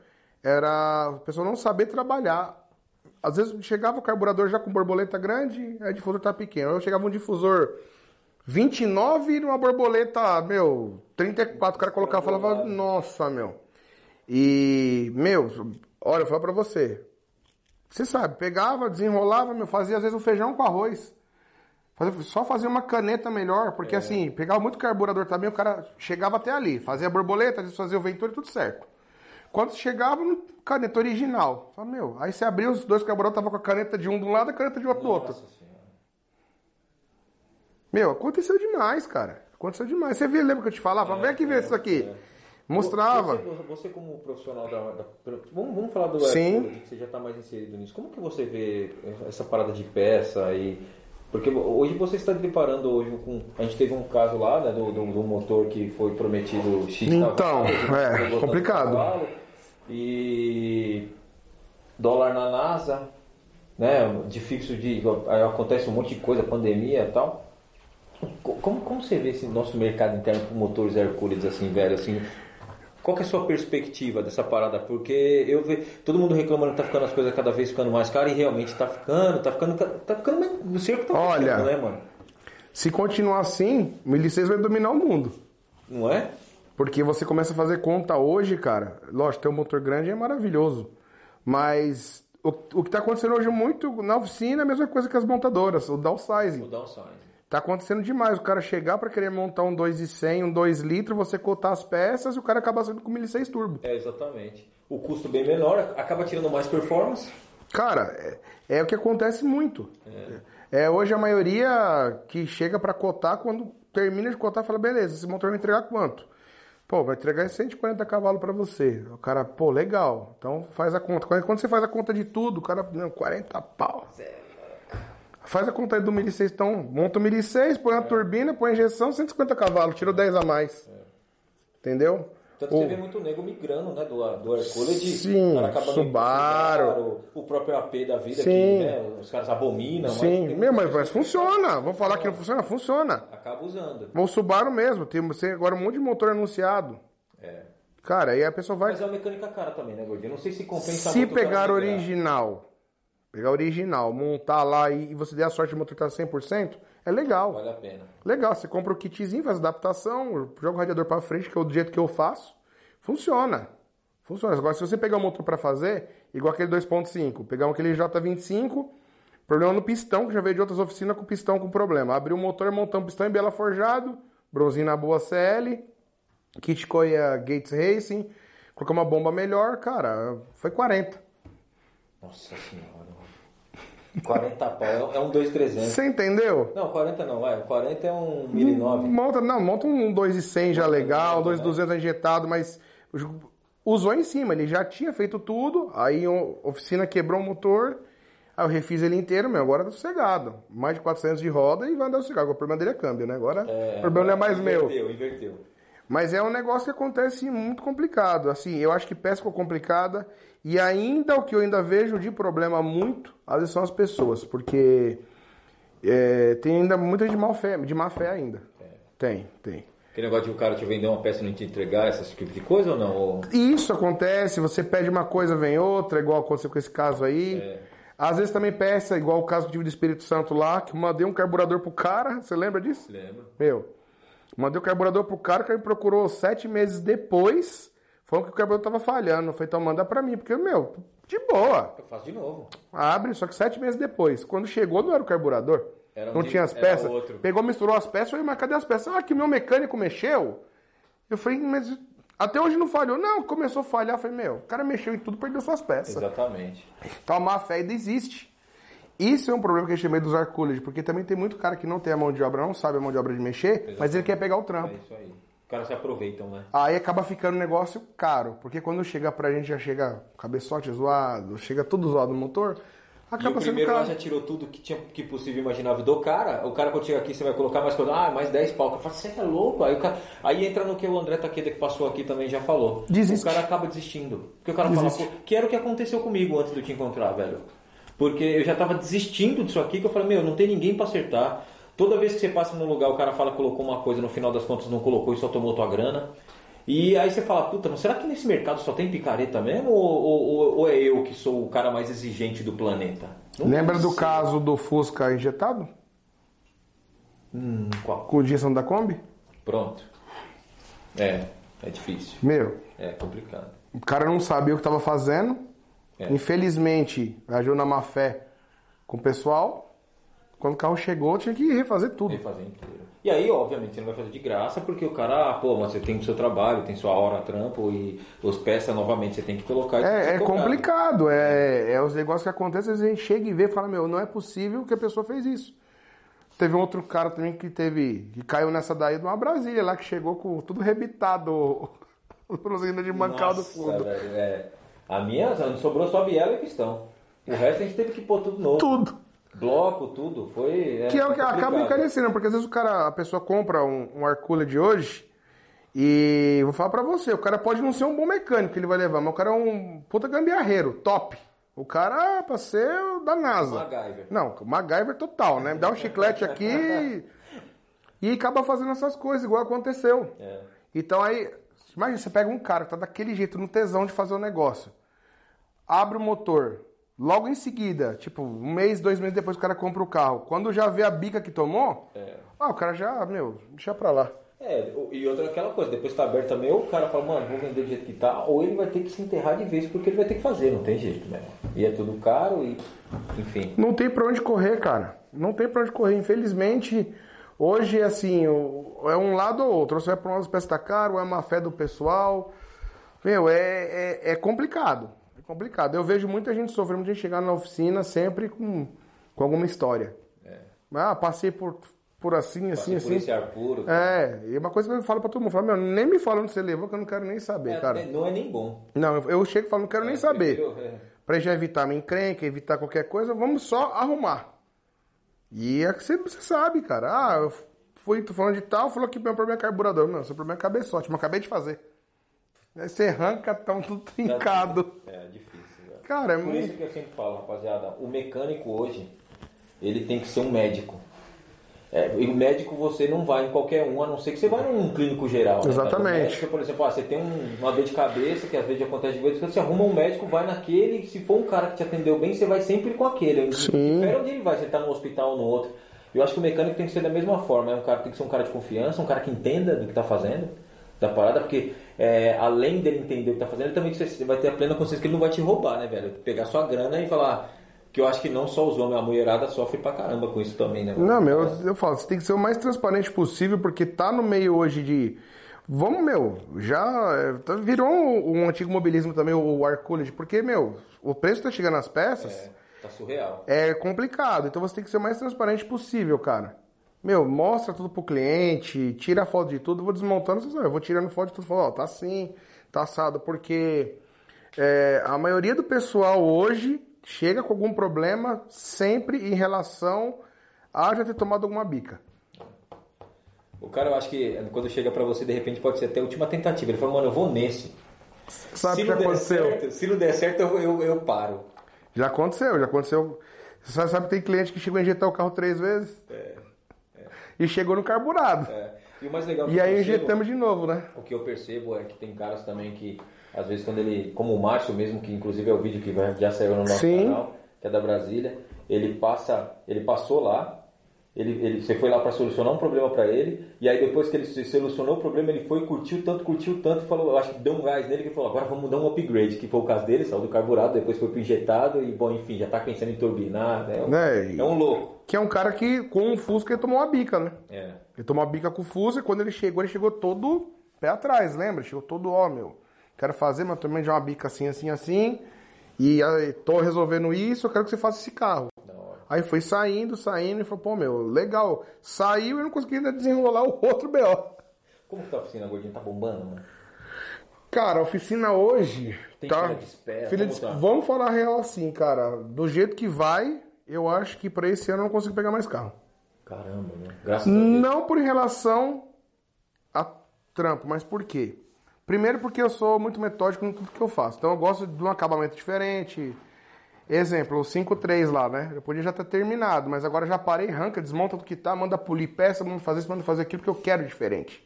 era a pessoa não saber trabalhar. Às vezes chegava o carburador já com borboleta grande, aí o difusor tá pequeno. Eu chegava um difusor 29 e numa borboleta, meu, 34. O cara colocava e falava, nossa, meu. E, meu, olha, eu falo pra você. Você sabe, pegava, desenrolava, meu, fazia às vezes um feijão com arroz. Fazia- só fazia uma caneta melhor, porque assim, pegava muito carburador também, o cara chegava até ali, fazia a borboleta, fazia o ventor e tudo certo. Quando chegava no caneta original, fala, meu, aí você abriu os dois carburadores, tava com a caneta de um um lado e a caneta de outro do outro. Senhora. Meu, aconteceu demais, cara. Aconteceu demais. Você viu, lembra que eu te falava? Vem aqui ver isso aqui. Mostrava. Você, você como profissional da. da- vamos, vamos falar do Sim. Apple, que você já está mais inserido nisso. Como que você vê essa parada de peça e Porque hoje você está deparando hoje com. A gente teve um caso lá, né, do, do, do motor que foi prometido X Então, é, complicado. cavalo, e dólar na NASA, né? De fixo de. aí Acontece um monte de coisa, pandemia e tal. Co- Como, como você vê esse nosso mercado interno com motores Hercules assim, velho? Assim, qual é a sua perspectiva dessa parada? Porque eu vejo todo mundo reclamando que tá ficando as coisas cada vez ficando mais caras e realmente tá ficando, tá ficando, tá ficando, mais- o cerco tá Olha. fechando, né, mano? Se continuar assim, o 1006 vai dominar o mundo. Não é? Porque você começa a fazer conta hoje, cara. Lógico, ter um motor grande é maravilhoso. Mas o, o que está acontecendo hoje muito na oficina é a mesma coisa que as montadoras, o O downsizing. Tá acontecendo demais. O cara chegar para querer montar um 2,100, um 2 litros, você cotar as peças e o cara acaba saindo com 1.6 turbo. É, exatamente. O custo bem menor, acaba tirando mais performance. Cara, é, é o que acontece muito. É, hoje a maioria que chega para cotar, quando termina de cotar, fala: beleza, esse motor vai entregar quanto? Pô, vai entregar 140 cavalos para você. O cara, pô, legal. Então faz a conta. Quando quando você faz a conta de tudo, o cara, não, 40 pau. Faz a conta aí do 1.600, então monta o 1.600, põe a turbina, põe a injeção, 150 cavalos, tirou 10 a mais. Entendeu? Tanto Ou- você vê muito nego migrando, né, do, do Hercules. de- Sim, o migrando Subaru. O próprio AP da vida, Sim. que né, os caras abominam. mas Sim, mas, mas pessoa funciona. Vamos falar que não funciona? Funciona. que Acaba usando. O Subaru mesmo, tem você agora um monte de motor anunciado. É. Cara, aí a pessoa vai. Mas é uma mecânica cara também, né, Gordinho? Não sei se compensa Se o pegar o migrar. original, pegar original, montar lá e, e você der a sorte de motor estar 100%, é legal. Vale a pena. Legal, você compra o kitzinho, faz adaptação, joga o radiador pra frente, que é o jeito que eu faço. Funciona. Funciona. Agora, se você pegar o motor pra fazer, igual aquele 2.5, pegar aquele J25, problema no pistão, que já veio de outras oficinas com pistão com problema. Abrir o motor, montar um pistão em Bela Forjado, bronzinho na boa CL, kit Koya Gates Racing, colocar uma bomba melhor, cara, foi 40. Nossa senhora. 40 pau. É um 2,300. Você entendeu? Não, 40 não, vai. 40 é um 1009. Monta, não, monta um 2,100 já legal, né? 2,200 injetado, mas usou em cima, ele já tinha feito tudo, aí a oficina quebrou o motor, aí eu refiz ele inteiro, meu, agora tá sossegado. Mais de 400 de roda e vai andar sossegado. O problema dele é câmbio, né? Agora o problema não é mais meu. Inverteu, inverteu. Mas é um negócio que acontece muito complicado. Assim, eu acho que peça ficou complicada. E ainda o que eu ainda vejo de problema muito, às vezes são as pessoas, porque é, tem ainda muita de má fé, de má fé ainda. Tem, tem. Aquele negócio de o cara te vender uma peça e não te entregar, esse tipo de coisa ou não? Isso acontece, você pede uma coisa, vem outra, igual aconteceu com esse caso aí. É. Às vezes também peça, igual o caso que tive do Espírito Santo lá, que mandei um carburador pro cara, você lembra disso? Lembro. Meu, mandei o carburador pro cara, que ele procurou sete meses depois, falando que o carburador tava falhando. Eu falei, então manda pra mim, porque, meu, de boa. Eu faço de novo. Abre, só que sete meses depois. Quando chegou, não era o carburador. Era um não de- tinha as peças. Pegou, misturou as peças. Eu falei, mas cadê as peças? Ah, que meu mecânico mexeu. Eu falei, mas até hoje não falhou. Não, começou a falhar. Eu falei, meu, o cara mexeu em tudo, perdeu suas peças. Exatamente. Então a má fé ainda existe. Isso é um problema que eu chamei dos Arcoolage, porque também tem muito cara que não tem a mão de obra, não sabe a mão de obra de mexer, mas ele quer pegar o É trampo. isso aí. Os caras se aproveitam, né? Aí acaba ficando um negócio caro, porque quando chega pra gente já chega cabeçote zoado, chega tudo zoado no motor, E acaba o sendo primeiro lá já tirou tudo que tinha que possível imaginável do cara. O cara quando chega aqui, você vai colocar mais coisa. Ah, mais 10 pau. Eu falo, você é louco? Aí, o cara... Aí entra no que o André Taqueda que passou aqui também já falou. Desiste. O cara acaba desistindo. Porque o cara Desiste. fala, pô, que era o que aconteceu comigo antes de eu te encontrar, velho. Porque eu já tava desistindo disso aqui, que eu falei, meu, não tem ninguém pra acertar. Toda vez que você passa num lugar, o cara fala que colocou uma coisa, no final das contas não colocou e só tomou tua grana. E aí você fala, puta, mas será que nesse mercado só tem picareta mesmo? Ou, ou- ou é eu que sou o cara mais exigente do planeta? Não Lembra do caso do Fusca injetado? Hum, qual? Com injeção da Kombi? Pronto. É, é difícil. Meu, É complicado. o cara não sabia o que estava fazendo. É. Infelizmente, agiu na má fé com o pessoal. Quando o carro chegou, tinha que refazer tudo. Refazer inteiro. E aí, obviamente, você não vai fazer de graça, porque o cara, ah, pô, mas você tem o seu trabalho, tem sua hora trampo e os peças novamente você tem que colocar. e É, é cobrado. complicado, é, é os negócios que acontecem, às vezes a gente chega e vê e fala, meu, não é possível que a pessoa fez isso. Teve um outro cara também que teve, que caiu nessa daí de uma Brasília lá, que chegou com tudo rebitado, o prosseguindo de mancal do fundo. velho, é. A minha, não sobrou só biela e pistão. O resto a gente teve que pôr tudo novo. Tudo. bloco, tudo. Foi. É, Que é o que acaba encarecendo, porque às vezes o cara, a pessoa compra um, um Arcula de hoje e vou falar pra você, o cara pode não ser um bom mecânico que ele vai levar, mas o cara é um puta gambiarreiro, top. O cara é pra ser da NASA. MacGyver. Não, MacGyver total, né? Dá um chiclete aqui e acaba fazendo essas coisas, igual aconteceu. É. Então aí, imagina, você pega um cara que tá daquele jeito, no tesão de fazer o negócio. Abre o motor. Logo em seguida, tipo, um mês, dois meses depois o cara compra o carro. Quando já vê a bica que tomou, ah, o cara já, meu, deixa pra lá. É, e outra aquela coisa, depois que tá aberto também, ou o cara fala, mano, vou vender do jeito que tá, ou ele vai ter que se enterrar de vez porque ele vai ter que fazer, não tem jeito, né? E é tudo caro e. Enfim. Não tem pra onde correr, cara. Não tem pra onde correr. Infelizmente, hoje, assim, o- é um lado ou outro. Ou Você vai pra umas peças tá caro, ou é má fé do pessoal. Meu, é, é, é complicado. É complicado. Eu vejo muita gente sofrendo, muita gente chegar na oficina sempre com, com alguma história. Ah, passei por, por assim, assim, Passei por assim. esse ar puro. É, e uma coisa que eu falo pra todo mundo, falo, meu, nem me fala onde você levou, que eu não quero nem saber, É, cara. é, não é nem bom. Não, eu, eu chego e falo, não quero nem saber. prefiro, é. Pra já evitar minha encrenca, evitar qualquer coisa, vamos só arrumar. E é que você, você sabe, cara. Ah, eu fui, tô falando de tal, falou que meu problema é carburador. Não, seu problema é cabeçote, mas acabei de fazer. Aí você arranca, tá tudo trincado. É difícil, velho. Cara, é Por muito... isso que eu sempre falo, rapaziada, o mecânico hoje, ele tem que ser um médico. É, e o médico você não vai em qualquer um, a não ser que você vá num clínico geral. né? Exatamente. O médico, por exemplo, ah, você tem um- uma dor de cabeça, que às vezes acontece de vez quando, você arruma um médico, vai naquele, se for um cara que te atendeu bem, você vai sempre com aquele. Sim. Difere onde ele vai, se ele tá num hospital ou no outro. Eu acho que o mecânico tem que ser da mesma forma, é um cara, tem que ser um cara de confiança, um cara que entenda do que tá fazendo, da parada, porque é, além dele entender o que tá fazendo, ele também você vai ter a plena consciência que ele não vai te roubar, né, velho? Pegar sua grana e falar que eu acho que não só os homens, a mulherada sofre pra caramba com isso também, né? Não, meu, eu, falo, você tem que ser o mais transparente possível, porque tá no meio hoje de. Vamos, meu, já é, tá- virou um, um antigo mobilismo também, o Arculid, porque, meu, o preço tá chegando nas peças. É, tá surreal. é complicado. Então você tem que ser o mais transparente possível, cara. Meu, mostra tudo pro cliente, tira a foto de tudo, vou desmontando, eu vou tirando foto de tudo, falo, ó, tá assim, tá assado, porque é, a maioria do pessoal hoje chega com algum problema sempre em relação a já ter tomado alguma bica. O cara, eu acho que quando chega pra você, de repente pode ser até a última tentativa. Ele fala, mano, eu vou nesse. Sabe se o que não der aconteceu? certo, se não der certo, eu, eu, eu paro. Já aconteceu, já aconteceu. Você sabe, sabe que tem cliente que chegou a injetar o carro três vezes? E chegou no carburado. É. E o mais legal E aí percebo- injetamos de novo, né? O que eu percebo é que tem caras também que, às vezes, quando ele, como o Márcio mesmo, que inclusive é o vídeo que já saiu no nosso Sim. canal, que é da Brasília, ele passa, ele passou lá, ele, ele, você foi lá para solucionar um problema para ele, e aí depois que ele solucionou o problema, ele foi, curtiu tanto, curtiu tanto, falou, eu acho que deu um gás nele, que ele falou, agora vamos dar um upgrade, que foi o caso dele, saiu do carburado, depois foi pro injetado, e bom, enfim, já tá pensando em turbinar, né? Né, e- É um louco. Que é um cara que, com o Fusca, ele tomou uma bica, né? É. Ele tomou uma bica com o Fusca e quando ele chegou, ele chegou todo pé atrás, lembra? Chegou todo, ó, meu, quero fazer, mas também já uma bica assim, assim, assim. E aí, tô resolvendo isso, eu quero que você faça esse carro. Aí foi saindo, saindo e falou, pô, meu, legal. Saiu e não consegui ainda desenrolar o outro BO. Como que tá a oficina, gordinho? Tá bombando, mano? Cara, a oficina hoje. Tem tá... fila de espera, de- tá? Vamos falar a real assim, cara. Do jeito que vai, eu acho que pra esse ano eu não consigo pegar mais carro. Caramba, né? Graças a Deus. Não por relação a trampo, mas por quê? Primeiro porque eu sou muito metódico em tudo que eu faço. Então eu gosto de um acabamento diferente. Exemplo, o 5.3 lá, né? Eu podia já ter terminado, mas agora já parei, arranca, desmonta do que tá, manda polir peça, manda fazer isso, manda fazer aquilo que eu quero diferente.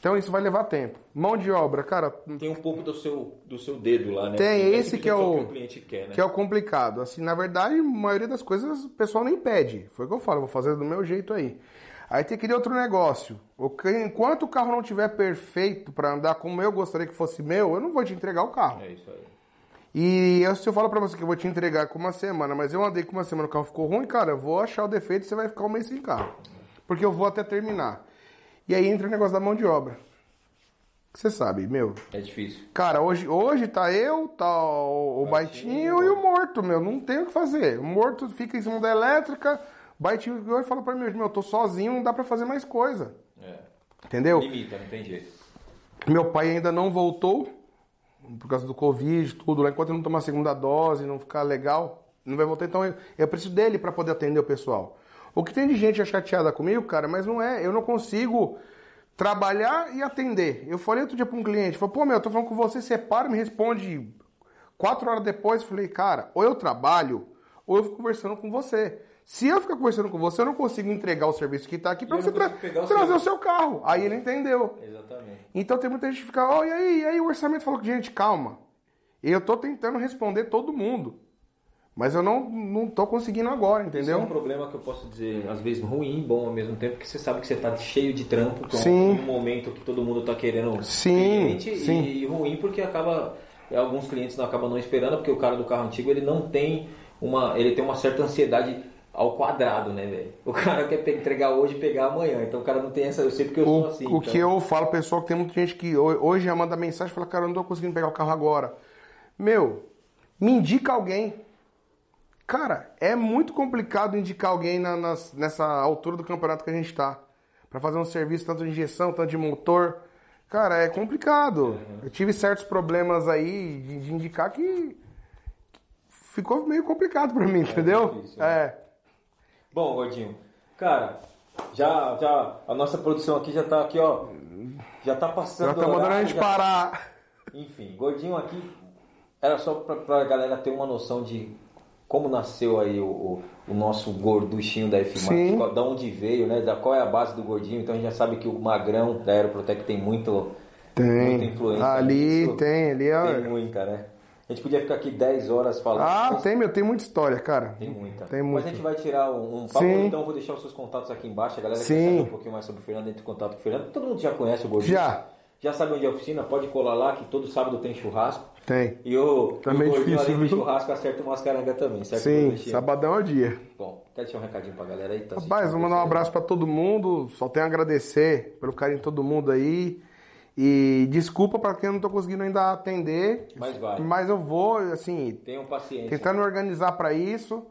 Então isso vai levar tempo. Mão de obra, cara, Tem um pouco do seu, do seu dedo lá, né? Tem Não esse que é o- que o cliente quer, né? que é o complicado. Assim, na verdade, a maioria das coisas o pessoal nem pede. Foi o que eu falo, eu vou fazer do meu jeito aí. Aí tem que ir outro negócio. Enquanto o carro não estiver perfeito para andar como eu gostaria que fosse meu, eu não vou te entregar o carro. É isso aí. E eu, se eu falo pra você que eu vou te entregar com uma semana, mas eu andei com uma semana, o carro ficou ruim, cara, eu vou achar o defeito e você vai ficar um mês sem carro. Porque eu vou até terminar. E aí entra o negócio da mão de obra. Você sabe, meu. É difícil. Cara, hoje, hoje tá eu, tá o, o Baitinho, Baitinho. e o morto, meu. Não tem o que fazer. O morto fica em cima da elétrica, o Baitinho e fala pra mim, meu, eu tô sozinho, não dá pra fazer mais coisa. É. Entendeu? Limita, não tem jeito. Meu pai ainda não voltou, por causa do Covid, tudo lá. Enquanto ele não tomar a segunda dose, não ficar legal, Não vai voltar, então eu preciso dele para poder atender o pessoal. O que tem de gente é chateada comigo, cara, mas não é. Eu não consigo trabalhar e atender. Eu falei outro dia para um cliente, falei, pô, meu, eu tô falando com você, você para, me responde quatro horas depois. Falei, cara, ou eu trabalho, ou eu fico conversando com você. Se eu ficar conversando com você, eu não consigo entregar o serviço que está aqui para você tra o trazer seu... o seu carro. Aí ele entendeu. Exatamente. Então tem muita gente que fica, oh, e aí, e aí o orçamento falou, gente, calma. Eu tô tentando responder todo mundo. Mas eu não, não tô conseguindo agora, entendeu? Isso é um problema que eu posso dizer, às vezes ruim e bom ao mesmo tempo, porque você sabe que você tá cheio de trampo, com sim. um momento que todo mundo tá querendo sim, cliente, sim. E, e ruim porque acaba alguns clientes não acabam não esperando, porque o cara do carro antigo ele não tem uma, ele tem uma certa ansiedade ao quadrado, né, velho? O cara quer entregar hoje e pegar amanhã. Então o cara não tem essa. Eu sei porque eu o, sou assim. O então... que eu falo, pessoal, que tem muita gente que hoje já manda mensagem e fala, cara, eu não tô conseguindo pegar o carro agora. Meu, me indica alguém. Cara, é muito complicado indicar alguém na, nas, nessa altura do campeonato que a gente tá. para fazer um serviço tanto de injeção, tanto de motor. Cara, é complicado. Uhum. Eu tive certos problemas aí de, de, indicar que ficou meio complicado para mim, é entendeu? Difícil, né? É. Bom, Gordinho, cara, já, já a nossa produção aqui já tá aqui, ó. Já tá passando. Já tá mandando a gente já... parar. Enfim, Gordinho aqui era só pra, pra galera ter uma noção de como nasceu aí o, o, o nosso gorduchinho da FMAX, da onde veio, né? Da qual é a base do gordinho. Então a gente já sabe que o magrão da Aeroprotec tem muito tem. muita influência. Ali nisso. tem, ali é. Tem muita, né? A gente podia ficar aqui 10 horas falando. Ah, tem, meu, tem muita história, cara. Tem muita. Tem muita. Mas a gente vai tirar um, um papo, Sim. então eu vou deixar os seus contatos aqui embaixo. A galera Sim. quer saber um pouquinho mais sobre o Fernando, entre em contato com o Fernando. Todo mundo já conhece o Gordinho. Já. Já sabe onde é a oficina, pode colar lá, que todo sábado tem churrasco. Tem. E o, também o difícil, além de churrasco, acerta umas carangas também, certo? Sim, sabadão é o dia. Bom, quer deixar um recadinho pra galera aí? Tá Rapaz, vou mandar um abraço pra todo mundo, só tenho a agradecer pelo carinho de todo mundo aí. E desculpa para quem eu não tô conseguindo ainda atender. Mas vai. Mas eu vou, assim. Tenham paciência. Tentando organizar para isso.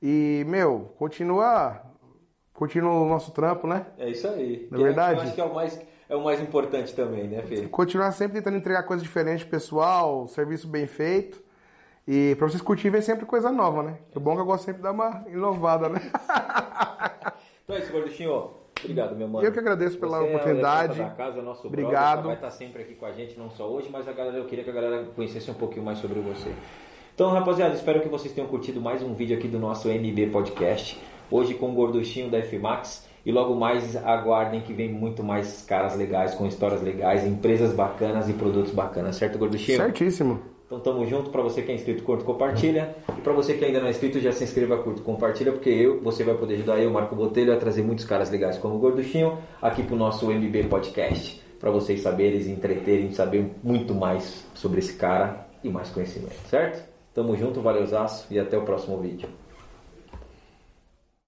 E, meu, continua. Continua o nosso trampo, né? É isso aí. Na é verdade. Eu acho que é o mais, é o mais importante também, né, Fê? Continuar sempre tentando entregar coisas diferentes pessoal, serviço bem feito. E pra vocês curtirem, vem sempre coisa nova, né? O bom é que eu gosto sempre de dar uma inovada, né? então é isso, Gorduchinho. Obrigado, meu mano. Eu que agradeço pela Você oportunidade. É da casa, nosso Obrigado. Brother, vai estar sempre aqui com a gente, não só hoje, mas a galera, eu queria que a galera conhecesse um pouquinho mais sobre você. Então, rapaziada, espero que vocês tenham curtido mais um vídeo aqui do nosso MB Podcast. Hoje com o gorduchinho da FMAX. E logo mais aguardem que vem muito mais caras legais, com histórias legais, empresas bacanas e produtos bacanas, certo, gorduchinho? Certíssimo. Então tamo junto, para você que é inscrito, curta, compartilha. E para você que ainda não é inscrito, já se inscreva, curta, compartilha, porque eu, você vai poder ajudar eu, Marco Botelho, a trazer muitos caras legais como o Gorduchinho aqui pro nosso MB Podcast. Para vocês saberem, entreterem, saber muito mais sobre esse cara e mais conhecimento, certo? Tamo junto, valeuzaço e até o próximo vídeo.